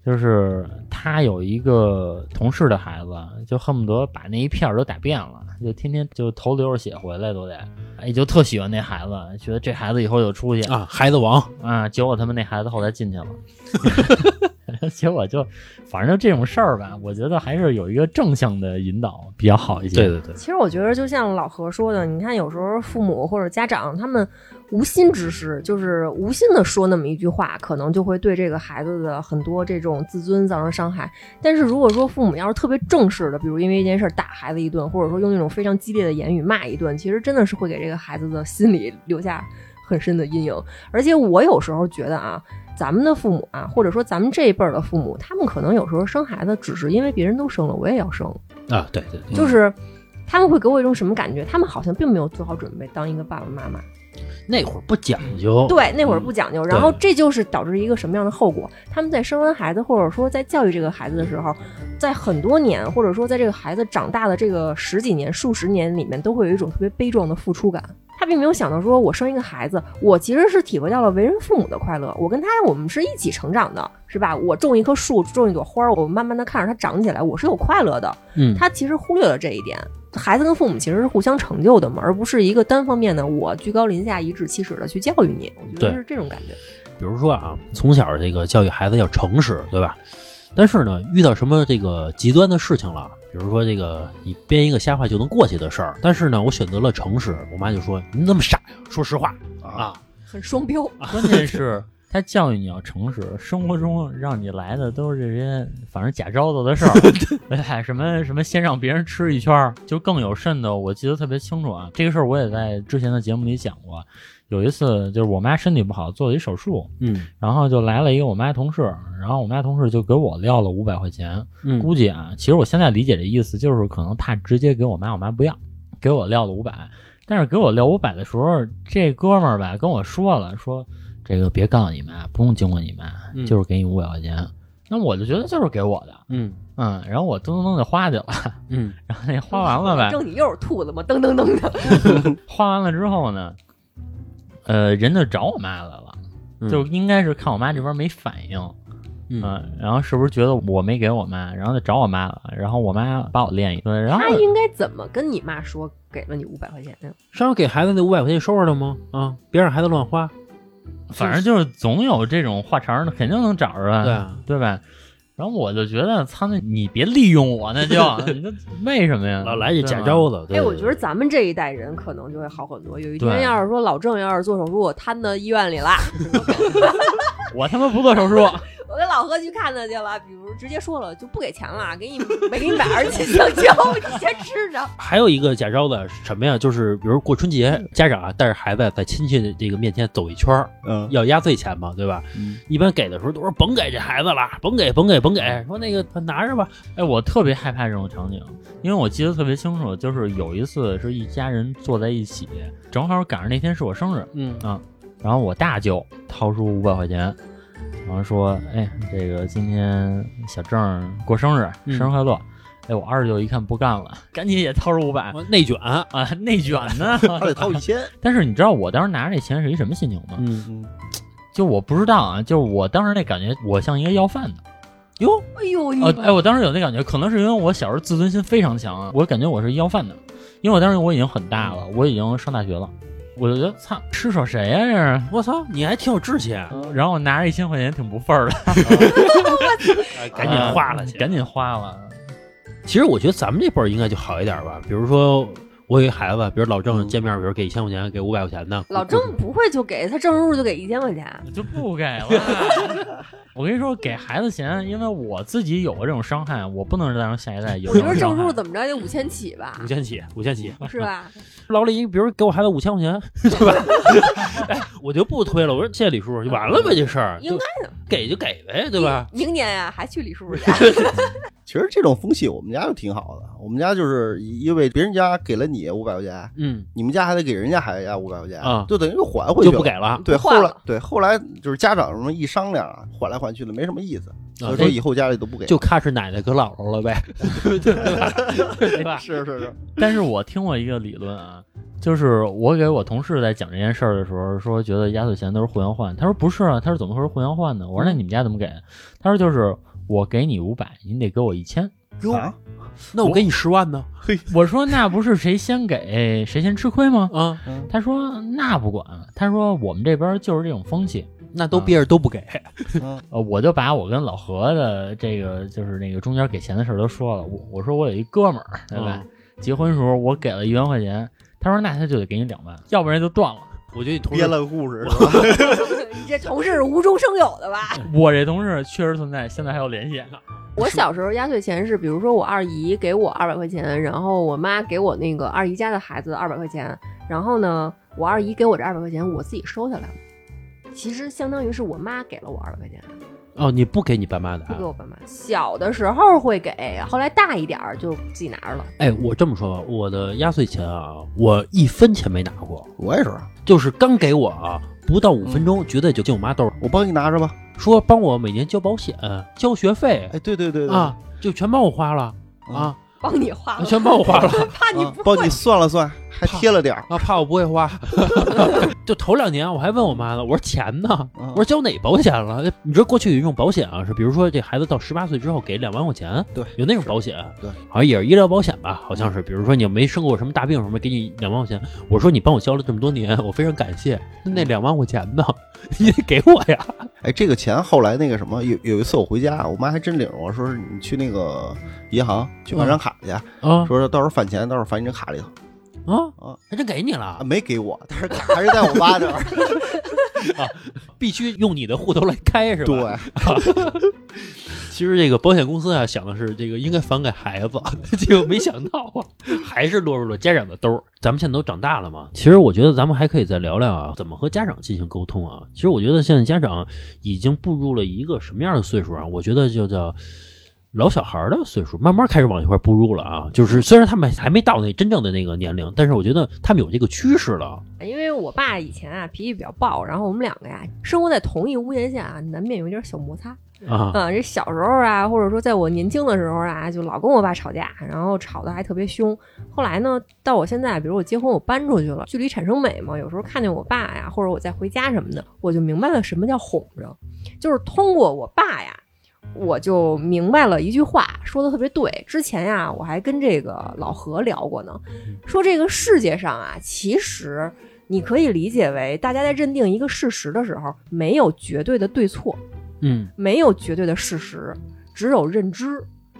就是他有一个同事的孩子，就恨不得把那一片儿都打遍了，就天天就头流着血回来都得，哎，就特喜欢那孩子，觉得这孩子以后有出息啊！孩子王啊。结果他们那孩子后来进去了。[LAUGHS] 结果就，反正就这种事儿吧，我觉得还是有一个正向的引导比较好一些。对对对，其实我觉得，就像老何说的，你看有时候父母或者家长他们无心之失，就是无心的说那么一句话，可能就会对这个孩子的很多这种自尊造成伤害。但是如果说父母要是特别正式的，比如因为一件事打孩子一顿，或者说用那种非常激烈的言语骂一顿，其实真的是会给这个孩子的心理留下很深的阴影。而且我有时候觉得啊。咱们的父母啊，或者说咱们这一辈儿的父母，他们可能有时候生孩子只是因为别人都生了，我也要生。啊，对对对，就是他们会给我一种什么感觉？他们好像并没有做好准备当一个爸爸妈妈。那会儿不讲究，对，那会儿不讲究，然后这就是导致一个什么样的后果？他们在生完孩子，或者说在教育这个孩子的时候，在很多年，或者说在这个孩子长大的这个十几年、数十年里面，都会有一种特别悲壮的付出感。他并没有想到说，我生一个孩子，我其实是体会到了为人父母的快乐。我跟他，我们是一起成长的，是吧？我种一棵树，种一朵花，我慢慢的看着它长起来，我是有快乐的。嗯，他其实忽略了这一点。孩子跟父母其实是互相成就的嘛，而不是一个单方面的我居高临下、颐指气使的去教育你。我觉得是这种感觉。比如说啊，从小这个教育孩子要诚实，对吧？但是呢，遇到什么这个极端的事情了，比如说这个你编一个瞎话就能过去的事儿，但是呢，我选择了诚实，我妈就说你怎么那么傻呀？说实话啊，很双标。[LAUGHS] 关键是他教育你要诚实，生活中让你来的都是这些反正假招子的事儿？[LAUGHS] 什么什么先让别人吃一圈儿，就更有甚的，我记得特别清楚啊。这个事儿我也在之前的节目里讲过。有一次就是我妈身体不好，做了一手术，嗯然后就来了一个我妈同事，然后我妈同事就给我撂了五百块钱，嗯估计啊，其实我现在理解这意思就是可能怕直接给我妈，我妈不要，给我撂了五百。但是给我撂五百的时候，这哥们儿吧跟我说了，说这个别告诉你妈，不用经过你妈，嗯就是给你五百块钱。那我就觉得就是给我的，嗯嗯，然后我噔噔噔就花去了，嗯 [LAUGHS] 然后那花完了呗，正你又是兔子吗？噔噔噔的。[LAUGHS] 花完了之后呢，呃，人就找我妈来了，嗯就应该是看我妈这边没反应，嗯嗯，然后是不是觉得我没给我妈，然后就找我妈了，然后我妈把我练一顿，然后他应该怎么跟你妈说给了你五百块钱呀？上回给孩子那五百块钱收着了吗？啊，别让孩子乱花。反正就是总有这种话茬儿的，肯定能找着啊？对啊，对吧？然后我就觉得，操，那你别利用我，那就 [LAUGHS] 你这为什么呀？老来这假招子。哎，我觉得咱们这一代人可能就会好很多。有一天要是说老郑要是做手术，我瘫到医院里了，[LAUGHS] 我他妈不做手术，我跟老何去看他去了，比如直接说了就不给钱了，给你没给你买二斤香蕉，你先吃着。还有一个假招子什么呀？就是比如过春节，家长啊带着孩子在亲戚的这个面前走一圈儿，嗯要压岁钱嘛，对吧？嗯一般给的时候都说甭给这孩子了，甭给，甭给，甭给，说那个拿着吧。哎，我特别害怕这种场景，因为我记得特别清楚，就是有一次是一家人坐在一起，正好赶上那天是我生日，嗯然后我大舅掏出五百块钱，然后说：“哎，这个今天小郑过生日，嗯生日快乐！”哎，我二舅一看不干了，赶紧也掏出五百内卷，啊，内卷呢。[LAUGHS] 还得掏一千，[LAUGHS] 但是你知道我当时拿着这钱是一什么心情吗？嗯，嗯，就我不知道啊，就是我当时那感觉，我像一个要饭的。哟，哎呦，哎，我当时有那感觉，可能是因为我小时候自尊心非常强，我感觉我是要饭的，因为我当时我已经很大了，我已经上大学了，我就觉得操，施舍谁呀、这是？我操，你还挺有志气啊！然后我拿着一千块钱挺不忿儿的，[LAUGHS] 赶紧花了去。赶紧花了。其实我觉得咱们这辈儿应该就好一点吧，比如说我有一孩子，比如老郑嗯见面，比如给一千块钱，给五百块钱的，老郑不会就给他正入就给一千块钱，就不给了。[LAUGHS] 我跟你说，给孩子钱，因为我自己有过这种伤害，我不能让下一代有我觉得正这种伤害。入怎么着也得五千起吧五，千起，五千起。[LAUGHS] 是吧？老李，比如给我孩子五千块钱，[LAUGHS] 对吧？哎，我就不推了，我说谢谢李叔，就完了呗，这事儿应该的，给就给呗，对吧？明年呀还去李叔叔家，其实这种风气我们家就挺好的，我们家就是因为别人家给了你五百块钱，嗯，你们家还得给人家孩子家五百块钱啊就等于还回去了就不给。了。对，后来对后来就是家长什么一商量啊，换来换去的没什么意思，所以啊说以后家里都不给。就看是奶奶搁姥姥了呗，[LAUGHS] 对吧？对吧？是是是，但是我听过一个理论啊，就是我给我同事在讲这件事儿的时候，说觉得压岁钱都是互相换。他说不是啊，他说怎么会是互相换呢？我说那你们家怎么给？他说就是我给你五百，你得给我一千。哟啊，那我给你十万呢？嘿我说那不是谁先给谁先吃亏吗？啊，他说那不管，他说我们这边就是这种风气。那都憋着都不给。我就把我跟老何的这个就是那个中间给钱的事儿都说了。我我说我有一哥们儿，对吧？结婚时候我给了一万块钱，他说那他就得给你两万，要不然就断了。我觉得你编了个故事是吧？[LAUGHS] 你这同事是无中生有的吧？[LAUGHS] 我这同事确实存在，现在还有联系。我小时候压岁钱是，比如说我二姨给我二百块钱，然后我妈给我那个二姨家的孩子二百块钱，然后呢，我二姨给我这二百块钱，我自己收下来了。其实相当于是我妈给了我二百块钱，哦，你不给你爸妈的啊不给？我爸妈。小的时候会给，后来大一点儿就自己拿着了。哎，我这么说吧，我的压岁钱啊，我一分钱没拿过，我也是，就是刚给我啊，不到五分钟，绝对就进我妈兜儿，我帮你拿着吧。说帮我每年交保险、交学费哎，对对对对啊，就全帮我花了嗯啊，帮你花了，全帮我花了 [LAUGHS] 怕你不帮你。算了算，还贴了点儿。啊，怕我不会花。[LAUGHS] 就头两年我还问我妈呢，我说钱呢？嗯我说交哪保险了？你知道过去有一种保险啊，是比如说这孩子到十八岁之后给两万块钱，对，有那种保险，对，好像也是医疗保险吧，好像是。比如说你没生过什么大病什么，给你两万块钱。我说你帮我交了这么多年，我非常感谢。那两万块钱呢？[LAUGHS] 你得给我呀。哎，这个钱后来那个什么，有有一次我回家，我妈还真领我说是你去那个银行去办张卡去，啊说是到时候返钱，到时候返你这卡里头啊啊，还真给你啊，了，没给我，但是卡还是在我妈这儿。[LAUGHS] 必须用你的户头来开是吧？对，[LAUGHS] 其实这个保险公司啊，想的是这个应该返给孩子，[LAUGHS] 结果没想到啊，还是落入了家长的兜儿。咱们现在都长大了嘛，其实我觉得咱们还可以再聊聊啊，怎么和家长进行沟通啊。其实我觉得现在家长已经步入了一个什么样的岁数啊？我觉得就叫。老小孩儿的岁数慢慢开始往一块儿步入了啊，就是虽然他们还没到那真正的那个年龄，但是我觉得他们有这个趋势了。因为我爸以前啊脾气比较暴，然后我们两个呀生活在同一屋檐下啊，难免有点小摩擦。啊，嗯，这小时候啊，或者说在我年轻的时候啊，就老跟我爸吵架，然后吵得还特别凶。后来呢，到我现在，比如我结婚，我搬出去了，距离产生美嘛，有时候看见我爸呀，或者我再回家什么的，我就明白了什么叫哄着，就是通过我爸呀。我就明白了一句话，说的特别对。之前呀，我还跟这个老何聊过呢，说这个世界上啊，其实你可以理解为，大家在认定一个事实的时候，没有绝对的对错，嗯，没有绝对的事实，只有认知。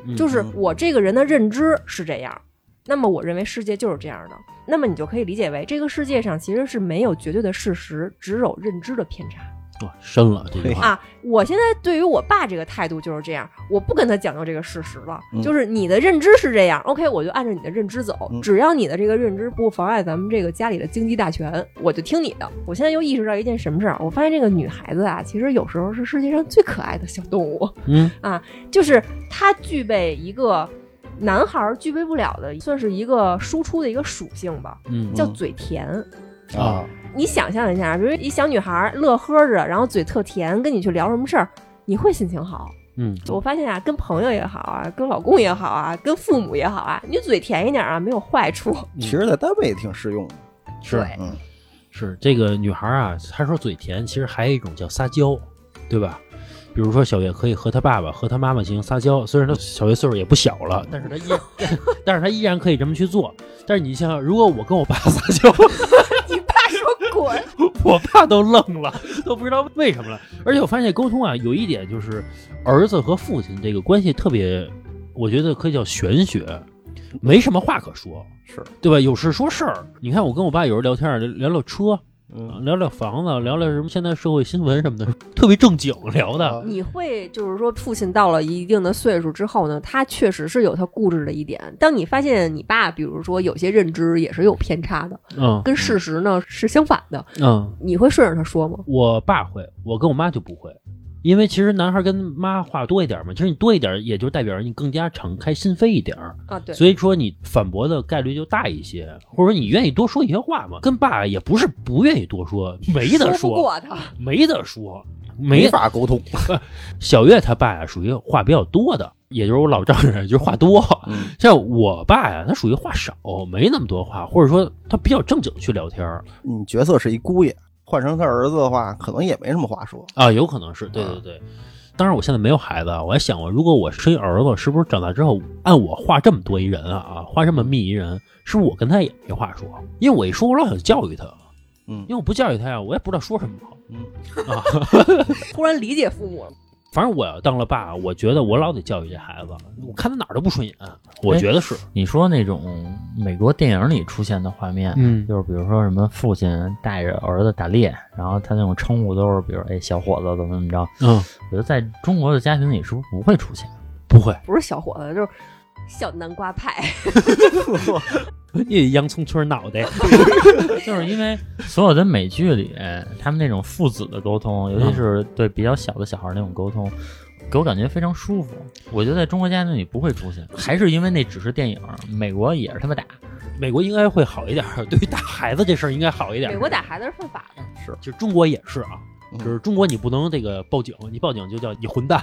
嗯。就是嗯我这个人的认知是这样，那么我认为世界就是这样的，那么你就可以理解为这个世界上其实是没有绝对的事实，只有认知的偏差哇深了这句话，啊。我现在对于我爸这个态度就是这样，我不跟他讲究这个事实了，嗯就是你的认知是这样，OK，我就按照你的认知走，嗯只要你的这个认知不妨碍咱们这个家里的经济大权，我就听你的。我现在又意识到一件什么事儿，我发现这个女孩子啊，其实有时候是世界上最可爱的小动物。嗯 [LAUGHS] 啊就是她具备一个男孩儿具备不了的，算是一个输出的一个属性吧，嗯叫嘴甜。啊，你想象一下，比如一小女孩乐呵着，然后嘴特甜，跟你去聊什么事儿，你会心情好。嗯我发现啊，跟朋友也好啊，跟老公也好啊，跟父母也好啊，你嘴甜一点啊，没有坏处。其实，在单位也挺适用的。是嗯，是这个女孩啊，她说嘴甜，其实还有一种叫撒娇，对吧？比如说小月可以和她爸爸和她妈妈进行撒娇，虽然她小月岁数也不小了，但是她依，[LAUGHS] 但是她依然可以这么去做。但是你想想，如果我跟我爸撒娇，滚，[LAUGHS] 我爸都愣了，都不知道为什么了。而且我发现沟通啊，有一点就是儿子和父亲这个关系特别，我觉得可以叫玄学，没什么话可说，是对吧？有事说事儿。你看我跟我爸有时候聊天儿，聊聊车，嗯，聊聊房子，聊聊什么现在社会新闻什么的，特别正经聊的。啊你会就是说，父亲到了一定的岁数之后呢，他确实是有他固执的一点。当你发现你爸，比如说有些认知也是有偏差的，嗯跟事实呢是相反的，嗯，你会顺着他说吗？我爸会，我跟我妈就不会。因为其实男孩跟妈话多一点嘛，其实你多一点，也就代表你更加敞开心扉一点儿。啊，对，所以说你反驳的概率就大一些，或者说你愿意多说一些话嘛。跟爸也不是不愿意多说，没得说说，过他。没得说，[LAUGHS] 没没。法沟通。[LAUGHS] 小月他爸呀，属于话比较多的，也就是我老丈人，就是话多。嗯像我爸呀，他属于话少，没那么多话，或者说他比较正经去聊天儿你角色是一姑爷，换成他儿子的话，可能也没什么话说。啊，有可能是对对对。当然，我现在没有孩子啊，我还想过，如果我生一儿子，是不是长大之后按我画这么多一人啊啊，话这么密一人，是不是我跟他也没话说？因为我一说，我老想教育他，嗯因为我不教育他呀，我也不知道说什么好嗯啊。[LAUGHS] 突然理解父母了，反正我要当了爸，我觉得我老得教育这孩子，我看他哪儿都不顺眼，我觉得是，你说那种美国电影里出现的画面，嗯就是比如说什么父亲带着儿子打猎，然后他那种称呼都是比如哎小伙子怎么怎么着，嗯，我觉得在中国的家庭里是不是不会出现？不会，不是小伙子，就是小南瓜派。[LAUGHS] 你洋葱圈脑袋，[LAUGHS] 就是因为所有的美剧里，他们那种父子的沟通，尤其是对比较小的小孩那种沟通，给我感觉非常舒服。我觉得在中国家庭里不会出现，还是因为那只是电影，美国也是他们打。美国应该会好一点，对于打孩子这事儿应该好一点。美国打孩子是犯法的，是就中国也是啊，嗯就是中国你不能这个报警，你报警就叫你混蛋，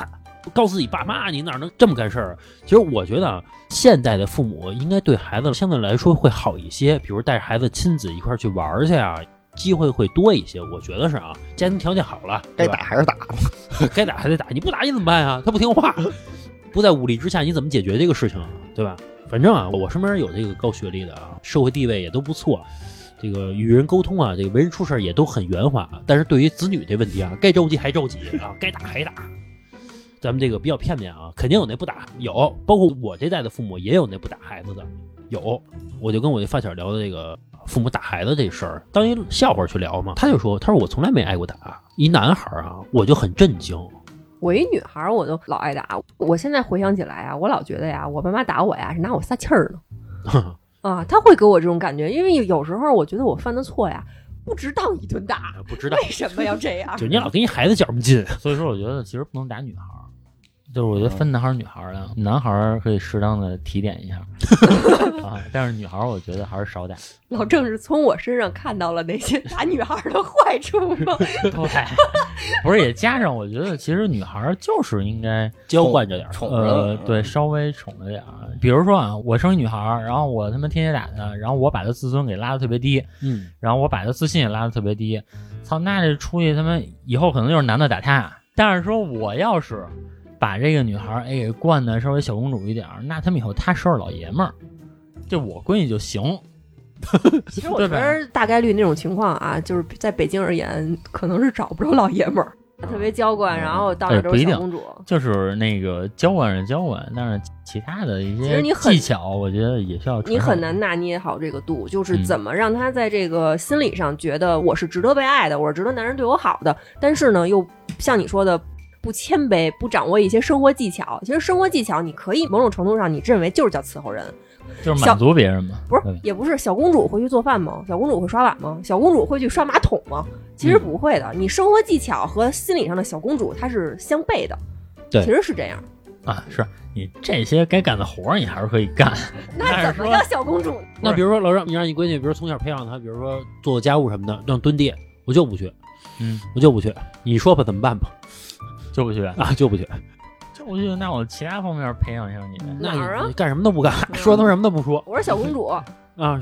告诉自己爸妈，你哪能这么干事儿？其实我觉得啊，现代的父母应该对孩子相对来说会好一些，比如带着孩子亲子一块儿去玩儿去啊，机会会多一些。我觉得是啊，家庭条件好了，该打还是打。[LAUGHS] 该打还得打，你不打你怎么办啊？他不听话，[LAUGHS] 不在武力之下，你怎么解决这个事情啊？对吧？反正啊，我身边有这个高学历的啊，社会地位也都不错，这个与人沟通啊，这个为人处事也都很圆滑。但是对于子女这问题啊，该着急还着急啊，该打还打。咱们这个比较片面啊，肯定有那不打，有，包括我这代的父母也有那不打孩子的，有。我就跟我这发小聊的这个父母打孩子这事儿，当一笑话去聊嘛。他就说，他说我从来没挨过打，一男孩儿啊，我就很震惊。我一女孩儿我都老挨打。我现在回想起来啊，我老觉得呀，我爸妈打我呀是拿我撒气儿呢。[LAUGHS] 啊，他会给我这种感觉，因为有时候我觉得我犯的错呀，不值当一顿打。不值当为，什么要这样？就你老跟一孩子较什么劲？所以说，我觉得其实不能打女孩儿，就是我觉得分男孩儿女孩儿的，男孩儿可以适当的提点一下 [LAUGHS] 啊，但是女孩儿我觉得还是少打。老郑是从我身上看到了那些打女孩儿的坏处吗？[LAUGHS] 对，不是也加上，我觉得其实女孩儿就是应该娇惯着点儿，宠着呃，对，稍微宠着点儿。比如说啊，我生一女孩儿，然后我他妈天天打她，然后我把她自尊给拉的特别低，嗯，然后我把她自信也拉的特别低，操，那这出去他妈以后可能就是男的打她。但是说我要是把这个女孩儿哎给惯的稍微小公主一点儿，那他们以后他收拾老爷们儿，就我闺女就行。[LAUGHS] 其实我觉得大概率那种情况啊，就是在北京而言，可能是找不着老爷们儿，特别娇惯，然后到那都是小公主。就是那个娇惯是娇惯，但是其他的一些其实你很技巧，我觉得也需要你很难拿捏好这个度，就是嗯怎么让他在这个心理上觉得我是值得被爱的，我是值得男人对我好的，但是呢，又像你说的。不谦卑，不掌握一些生活技巧。其实生活技巧，你可以某种程度上，你认为就是叫伺候人，就是满足别人嘛。不是，也不是。小公主会去做饭吗？小公主会刷碗吗？小公主会去刷马桶吗？其实嗯不会的。你生活技巧和心理上的小公主，它是相悖的。对其实是这样。啊，是你这些该干的活儿，你还是可以干。[LAUGHS] 那怎么叫小公主？[LAUGHS] 那比如说，老让你让你闺女，比如从小培养她，比如说做家务什么的，让蹲地，我就不去，嗯，我就不去。你说吧，怎么办吧？就不去，啊，就不去。就不去。那我其他方面培养一下你。那哪儿啊你干什么都不干，说他妈什么都不说我是小公主。啊！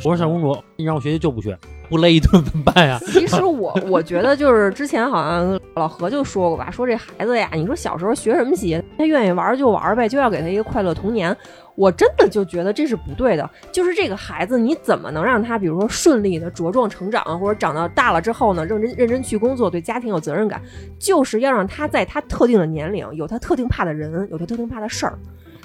我是小公主，你让我学习就不学，不勒一顿怎么办呀？[LAUGHS] 其实我我觉得就是之前好像老何就说过吧，说这孩子呀，你说小时候学什么习？他愿意玩就玩呗，就要给他一个快乐童年。我真的就觉得这是不对的。就是这个孩子，你怎么能让他，比如说顺利的茁壮成长，或者长到大了之后呢，认真认真去工作，对家庭有责任感，就是要让他在他特定的年龄有他特定怕的人，有他特定怕的事儿。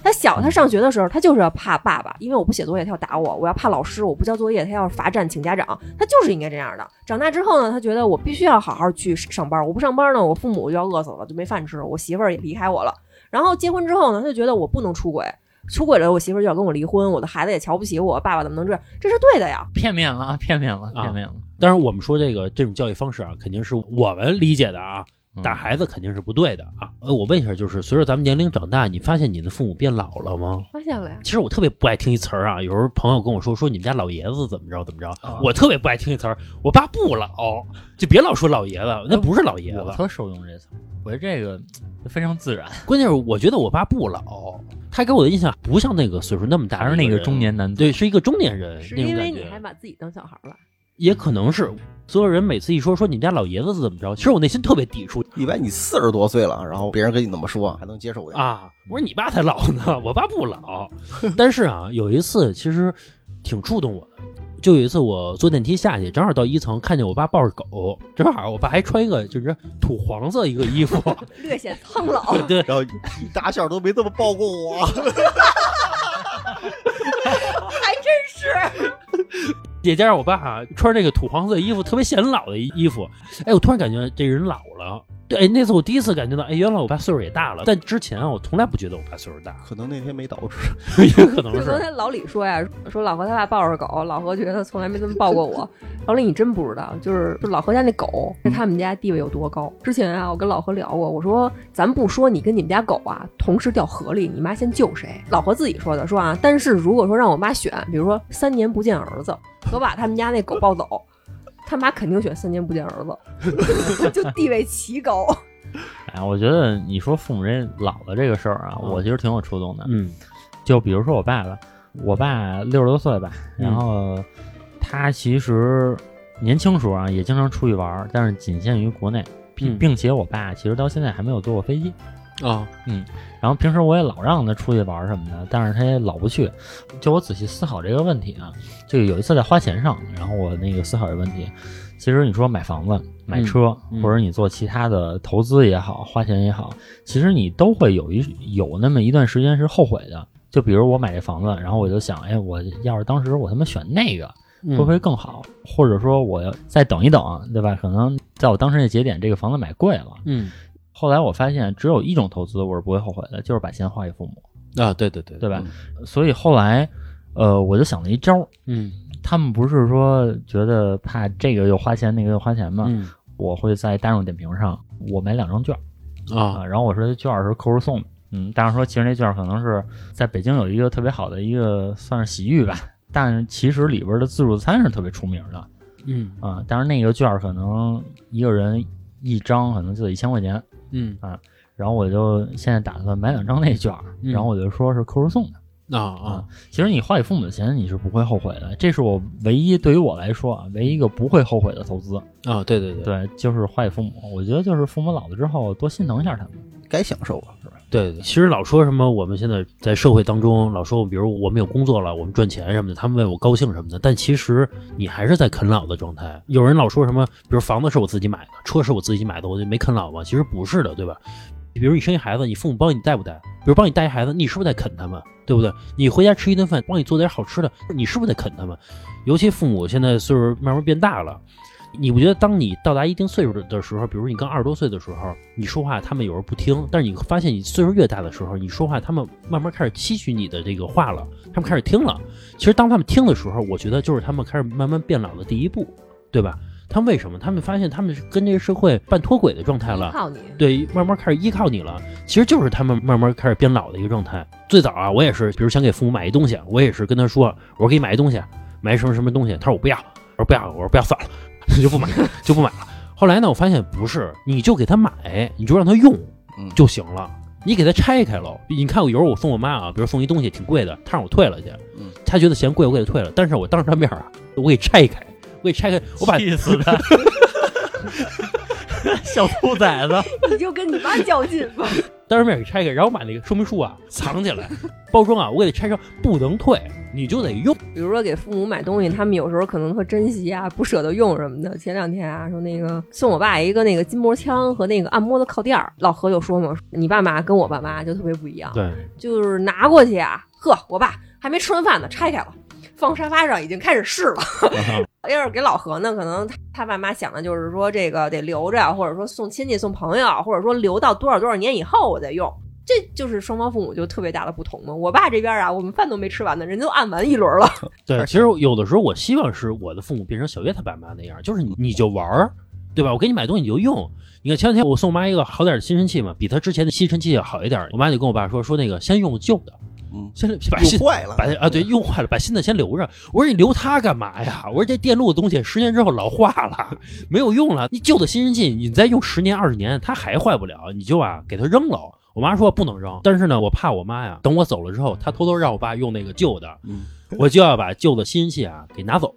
他小，他上学的时候，他就是要怕爸爸，因为我不写作业，他要打我；我要怕老师，我不交作业，他要罚站请家长。他就是应该这样的。长大之后呢，他觉得我必须要好好去上班，我不上班呢，我父母就要饿死了，就没饭吃，我媳妇儿也离开我了。然后结婚之后呢，他就觉得我不能出轨，出轨了，我媳妇儿就要跟我离婚，我的孩子也瞧不起我，爸爸怎么能这样？这是对的呀。片面了啊，片面了，啊片面了。当然，我们说这个这种教育方式啊，肯定是我们理解的啊，嗯打孩子肯定是不对的啊。呃，我问一下，就是随着咱们年龄长大，你发现你的父母变老了吗？发现了呀，其实我特别不爱听一词儿啊，有时候朋友跟我说说你们家老爷子怎么着怎么着，啊我特别不爱听一词儿，我爸不老，就别老说老爷子，那不是老爷子。我特受用这词，我觉得这个非常自然，关键是我觉得我爸不老，他给我的印象不像那个岁数那么大的一人，还是那个中年男子。对，是一个中年人是因为你还。把自己当小孩儿了。也可能是所有人每次一说说你们家老爷子怎么着，其实我内心特别抵触一般你四十多岁了，然后别人跟你那么说，还能接受点。啊。我说你爸才老呢，[LAUGHS] 我爸不老。但是啊，有一次其实挺触动我的，就有一次我坐电梯下去，正好到一层，看见我爸抱着狗，正好我爸还穿一个就是土黄色一个衣服，[LAUGHS] 略显苍老，[LAUGHS] 对，然后你打小都没这么抱过我，还真是。也加上我爸穿这个土黄色衣服，特别显老的衣服。哎，我突然感觉这人老了。对，哎那次我第一次感觉到，哎，原来我爸岁数也大了。但之前啊，我从来不觉得我爸岁数大，可能那天没捯饬。[LAUGHS] 也可能就昨。天老李说呀，说老何他爸抱着狗，老何觉得从来没这么抱过我。[LAUGHS] 老李，你真不知道，就是就老何家那狗，在他们家地位有多高。之前啊，我跟老何聊过，我说咱不说你跟你们家狗啊同时掉河里，你妈先救谁？老何自己说的，说啊，但是如果说让我妈选，比如说三年不见儿子和把他们家那狗抱走，他妈肯定选三年不见儿子，[LAUGHS] 就地位奇高。[LAUGHS] 哎，我觉得你说父母这老了这个事儿啊，嗯我其实挺有触动的。嗯就比如说我爸吧，我爸六十多岁吧，嗯然后他其实年轻时候啊也经常出去玩儿，但是仅限于国内，并嗯并且我爸其实到现在还没有坐过飞机。啊嗯然后平时我也老让他出去玩什么的，但是他也老不去。就我仔细思考这个问题啊，就有一次在花钱上，然后我那个思考这个问题。其实你说买房子、买车，嗯或者你做其他的投资也好，花钱也好，其实你都会有一有那么一段时间是后悔的。就比如我买这房子，然后我就想，哎，我要是当时我他妈选那个，会不会更好？或者说我要再等一等，对吧？可能在我当时那节点，这个房子买贵了。嗯后来我发现，只有一种投资我是不会后悔的，就是把钱花给父母，啊，对对对对吧？所以后来，呃，我就想了一招儿，嗯。他们不是说觉得怕这个又花钱，那个又花钱吗？嗯？我会在大众点评上，我买两张券儿啊。啊，然后我说这券儿是客户送的，嗯，当然说其实那券儿可能是在北京有一个特别好的一个算是洗浴吧，但是其实里边的自助餐是特别出名的嗯。啊，但是那个券儿可能一个人一张可能就得一千块钱，嗯啊然后我就现在打算买两张那券儿，嗯然后我就说是客户送的。啊啊其实你花给父母的钱，你是不会后悔的。这是我唯一对于我来说啊，唯一一个不会后悔的投资。啊，对对对对，就是花给父母。我觉得就是父母老了之后，多心疼一下他们。该享受啊，是吧？对，其实老说什么我们现在在社会当中老说，比如我们有工作了，我们赚钱什么的，他们为我高兴什么的，但其实你还是在啃老的状态。有人老说什么，比如房子是我自己买的，车是我自己买的，我就没啃老吗？其实不是的，对吧？比如你生一孩子，你父母帮你带不带？比如帮你带一孩子，你是不是在啃他们？对不对？你回家吃一顿饭，帮你做点好吃的，你是不是在啃他们？尤其父母现在岁数慢慢变大了。你不觉得当你到达一定岁数的的时候，比如你刚二十多岁的时候，你说话他们有时候不听，但是你发现你岁数越大的时候，你说话他们慢慢开始吸取你的这个话了，他们开始听了。其实当他们听的时候，我觉得就是他们开始慢慢变老的第一步，对吧？他们为什么？他们发现他们是跟这个社会半脱轨的状态了，靠你，对，慢慢开始依靠你了。其实就是他们慢慢开始变老的一个状态。最早啊，我也是，比如想给父母买一东西，我也是跟他说，我说给你买一东西，买什么什么东西，他说我不要，我说不要，我说不要算了，[LAUGHS] 就不买，就不买了。后来呢，我发现不是，你就给他买，你就让他用嗯就行了。你给他拆开了，你看我有时候我送我妈啊，比如送一东西挺贵的，她让我退了去，嗯她觉得嫌贵，我给她退了，但是我当着她面啊，我给拆开，我给拆开，我把气死他！[LAUGHS] [LAUGHS] 小兔崽子，[LAUGHS] 你就跟你妈较劲吧。当着面给拆开，然后把那个说明书啊 [LAUGHS] 藏起来，包装啊我给它拆成不能退，你就得用。比如说给父母买东西，他们有时候可能特珍惜啊，不舍得用什么的。前两天啊，说那个送我爸一个那个筋膜枪和那个按摩的靠垫儿，老何就说嘛，你爸妈跟我爸妈就特别不一样，对，就是拿过去啊，呵，我爸还没吃完饭呢，拆开了。放沙发上已经开始试了 [LAUGHS] [LAUGHS] 要是给老何呢，可能他他爸妈想的就是说这个得留着，或者说送亲戚、送朋友，或者说留到多少多少年以后我再用。这就是双方父母就特别大的不同嘛。我爸这边啊，我们饭都没吃完呢，人都按完一轮了。[LAUGHS] 对，其实有的时候我希望是我的父母变成小月他爸妈那样，就是你你就玩儿，对吧？我给你买东西你就用。你看前两天我送我妈一个好点的吸尘器嘛，比她之前的吸尘器要好一点。我妈就跟我爸说说那个先用旧的，嗯，先把新用坏了，把啊对用坏了，把新的先留着。我说你留它干嘛呀？我说这电路的东西十年之后老化了，没有用了。你旧的吸尘器你再用十年二十年它还坏不了，你就啊给它扔了。我妈说不能扔，但是呢，我怕我妈呀，等我走了之后，她偷偷让我爸用那个旧的，嗯，我就要把旧的吸尘器啊给拿走。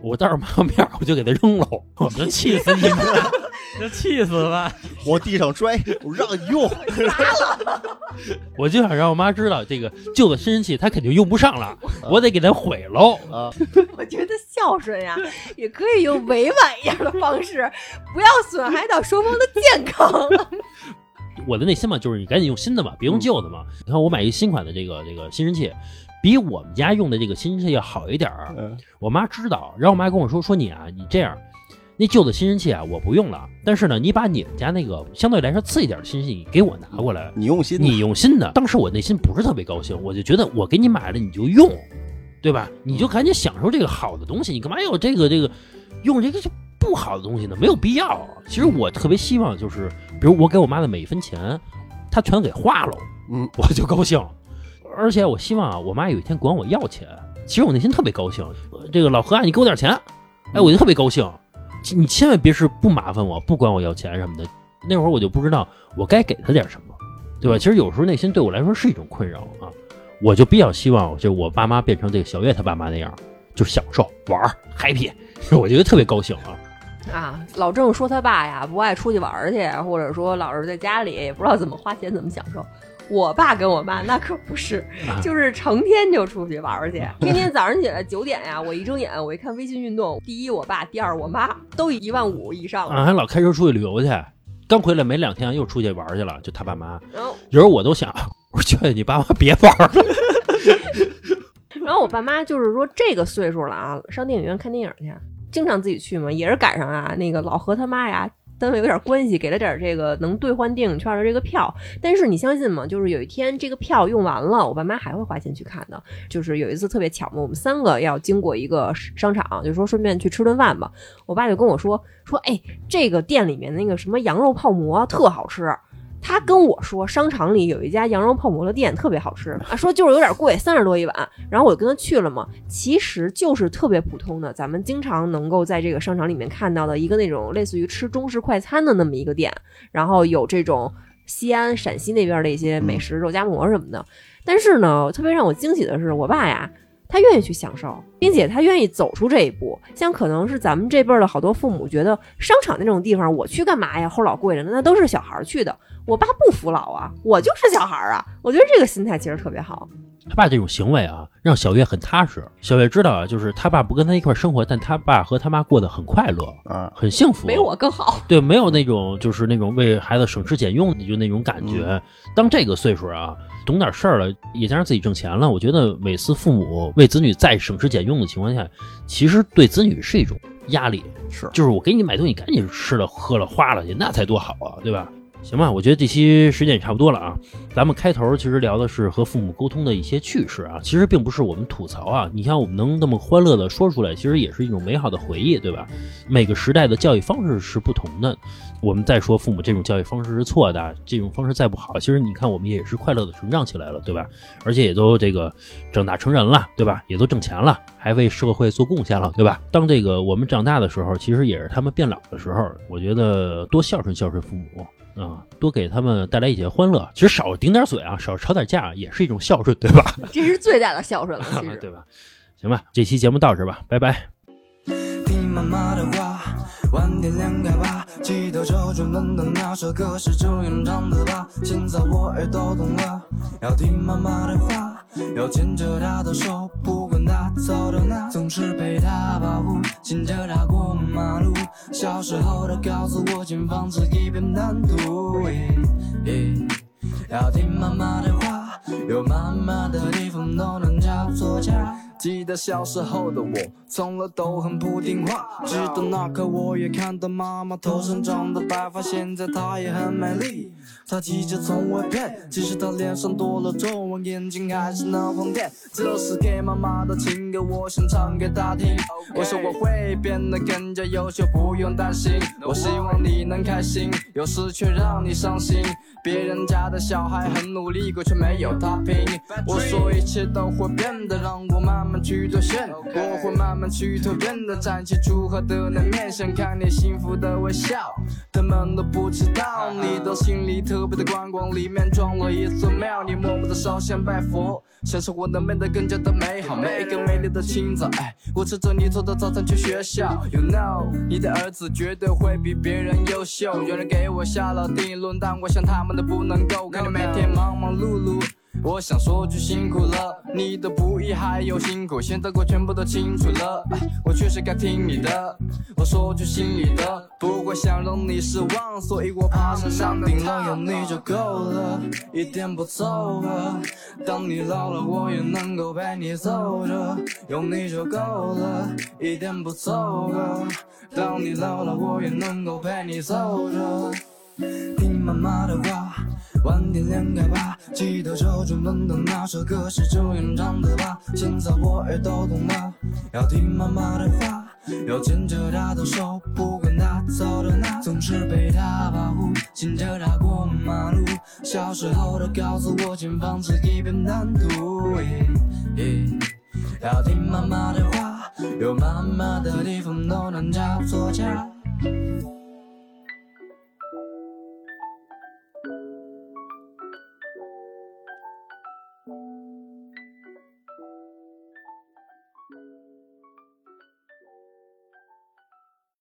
我当着妈妈面我就给它扔了，我就气死你们了，就气死了！[LAUGHS] 往地上摔，我让你用，[LAUGHS] 我就想让我妈知道这个旧的吸尘器她肯定用不上了，我得给它毁喽。啊，[LAUGHS] 我觉得孝顺呀，也可以用委婉一点的方式，不要损害到双方的健康。我的内心嘛，就是你赶紧用新的嘛，别用旧的嘛。你看我买一新款的这个这个吸尘器，比我们家用的这个吸尘器要好一点儿。嗯我妈知道，然后我妈跟我说说你啊，你这样，那旧的吸尘器啊我不用了，但是呢，你把你们家那个相对来说次一点的吸尘器给我拿过来，你用心，你用心的。当时我内心不是特别高兴，我就觉得我给你买了你就用，对吧？你就赶紧享受这个好的东西，你干嘛要这个这个用这个就不好的东西呢？没有必要。其实我特别希望就是，比如我给我妈的每一分钱，她全给花了，嗯，我就高兴。而且我希望啊，我妈有一天管我要钱，其实我内心特别高兴。呃这个老何啊，你给我点钱，哎，我就特别高兴。你千万别是不麻烦我，不管我要钱什么的。那会儿我就不知道我该给他点什么，对吧？其实有时候内心对我来说是一种困扰啊。我就比较希望，就我爸妈变成这个小月他爸妈那样，就享受玩儿 happy，[LAUGHS] 我觉得特别高兴啊。啊，老郑说他爸呀不爱出去玩儿去，或者说老是在家里也不知道怎么花钱，怎么享受。我爸跟我妈那可不是，啊就是成天就出去玩儿去，天天早上起来九点呀，我一睁眼我一看微信运动，第一我爸，第二我妈，都一万五以上了。啊，还老开车出去旅游去，刚回来没两天又出去玩儿去了，就他爸妈。然后有时候我都想，[LAUGHS] 我说劝劝你爸妈别玩儿了。[LAUGHS] 然后我爸妈就是说这个岁数了啊，上电影院看电影去，经常自己去嘛，也是赶上啊，那个老何他妈呀。单位有点关系，给了点这个能兑换电影券的这个票，但是你相信吗？就是有一天这个票用完了，我爸妈还会花钱去看的。就是有一次特别巧嘛，我们三个要经过一个商场，就说顺便去吃顿饭吧。我爸就跟我说说，哎，这个店里面那个什么羊肉泡馍特好吃。他跟我说，商场里有一家羊肉泡馍的店特别好吃 [LAUGHS] 啊，说就是有点贵，三十多一碗。然后我就跟他去了嘛，其实就是特别普通的，咱们经常能够在这个商场里面看到的一个那种类似于吃中式快餐的那么一个店，然后有这种西安、陕西那边的一些美食，肉夹馍什么的。但是呢，特别让我惊喜的是，我爸呀。他愿意去享受，并且他愿意走出这一步。像可能是咱们这辈儿的好多父母觉得，商场那种地方我去干嘛呀？齁老贵着呢，那都是小孩儿去的。我爸不服老啊，我就是小孩儿啊。我觉得这个心态其实特别好。他爸这种行为啊，让小月很踏实。小月知道啊，就是他爸不跟他一块儿生活，但他爸和他妈过得很快乐，啊，很幸福。没我更好。对，没有那种就是那种为孩子省吃俭用的就那种感觉。当这个岁数啊，懂点事儿了，也加上自己挣钱了，我觉得每次父母为子女再省吃俭用的情况下，其实对子女是一种压力。是就是我给你买东西，赶紧吃了喝了花了去，那才多好啊，对吧？行吧，我觉得这期时间也差不多了啊。咱们开头其实聊的是和父母沟通的一些趣事啊，其实并不是我们吐槽啊。你像我们能那么欢乐的说出来，其实也是一种美好的回忆，对吧？每个时代的教育方式是不同的。我们再说父母这种教育方式是错的，这种方式再不好，其实你看我们也是快乐的成长起来了，对吧？而且也都这个长大成人了，对吧？也都挣钱了，还为社会做贡献了，对吧？当这个我们长大的时候，其实也是他们变老的时候。我觉得多孝顺孝顺父母。啊，多给他们带来一些欢乐。其实少顶点嘴啊，少吵点架，也是一种孝顺，对吧？[LAUGHS] 这是最大的孝顺了，其 [LAUGHS] 实。对吧？行吧，这期节目到这吧，拜拜。听妈妈的话，晚点凉快吧。记得周杰伦的那首歌是周远唱的吧？现在我也都懂了，要听妈妈的话。要牵着她的手，不管她走到哪，总是被她保护，牵着她过马路。小时候她告诉我，前方是一片蓝图。要听妈妈的话，有妈妈的地方都能叫做家。记得小时候的我，从来都很不听话。直到那刻，我也看到妈妈头上长的白发，现在她也很美丽。她气质从未变，即使她脸上多了皱纹，眼睛还是那红点。这是给妈妈的情歌，我想唱给她听。我说我会变得更加优秀，不用担心。我希望你能开心，有时却让你伤心。别人家的小孩很努力过，却没有他拼。我说一切都会变的，让我慢慢去兑现。我会慢慢去蜕变的，展现出好的那面，想看你幸福的微笑。他们都不知道，你的心里特别的宽广，里面装了一座庙。你默默的烧香拜佛，想生活能变得更加的美好。每一个美丽的清早，哎，我吃着你做的早餐去学校。You know，你的儿子绝对会比别人优秀。有人给我下了定论，但我想他们。不能够看你每天忙忙碌碌，我想说句辛苦了，你的不易还有辛苦，现在我全部都清楚了，我确实该听你的，我说句心里的，不会想让你失望，所以我爬上山顶了，有你就够了，一点不凑合。当你老了，我也能够陪你走着，有你就够了，一点不凑合。当你老了，我也能够陪你走着。听妈妈的话，晚点凉快吧。记得周杰伦的那首歌是周远唱的吧？现在我也都懂了，要听妈妈的话，要牵着她的手，不管她走到哪，总是被她保护，牵着她过马路。小时候她告诉我，前方是一片蓝图。要听妈妈的话，有妈妈的地方都能叫做家。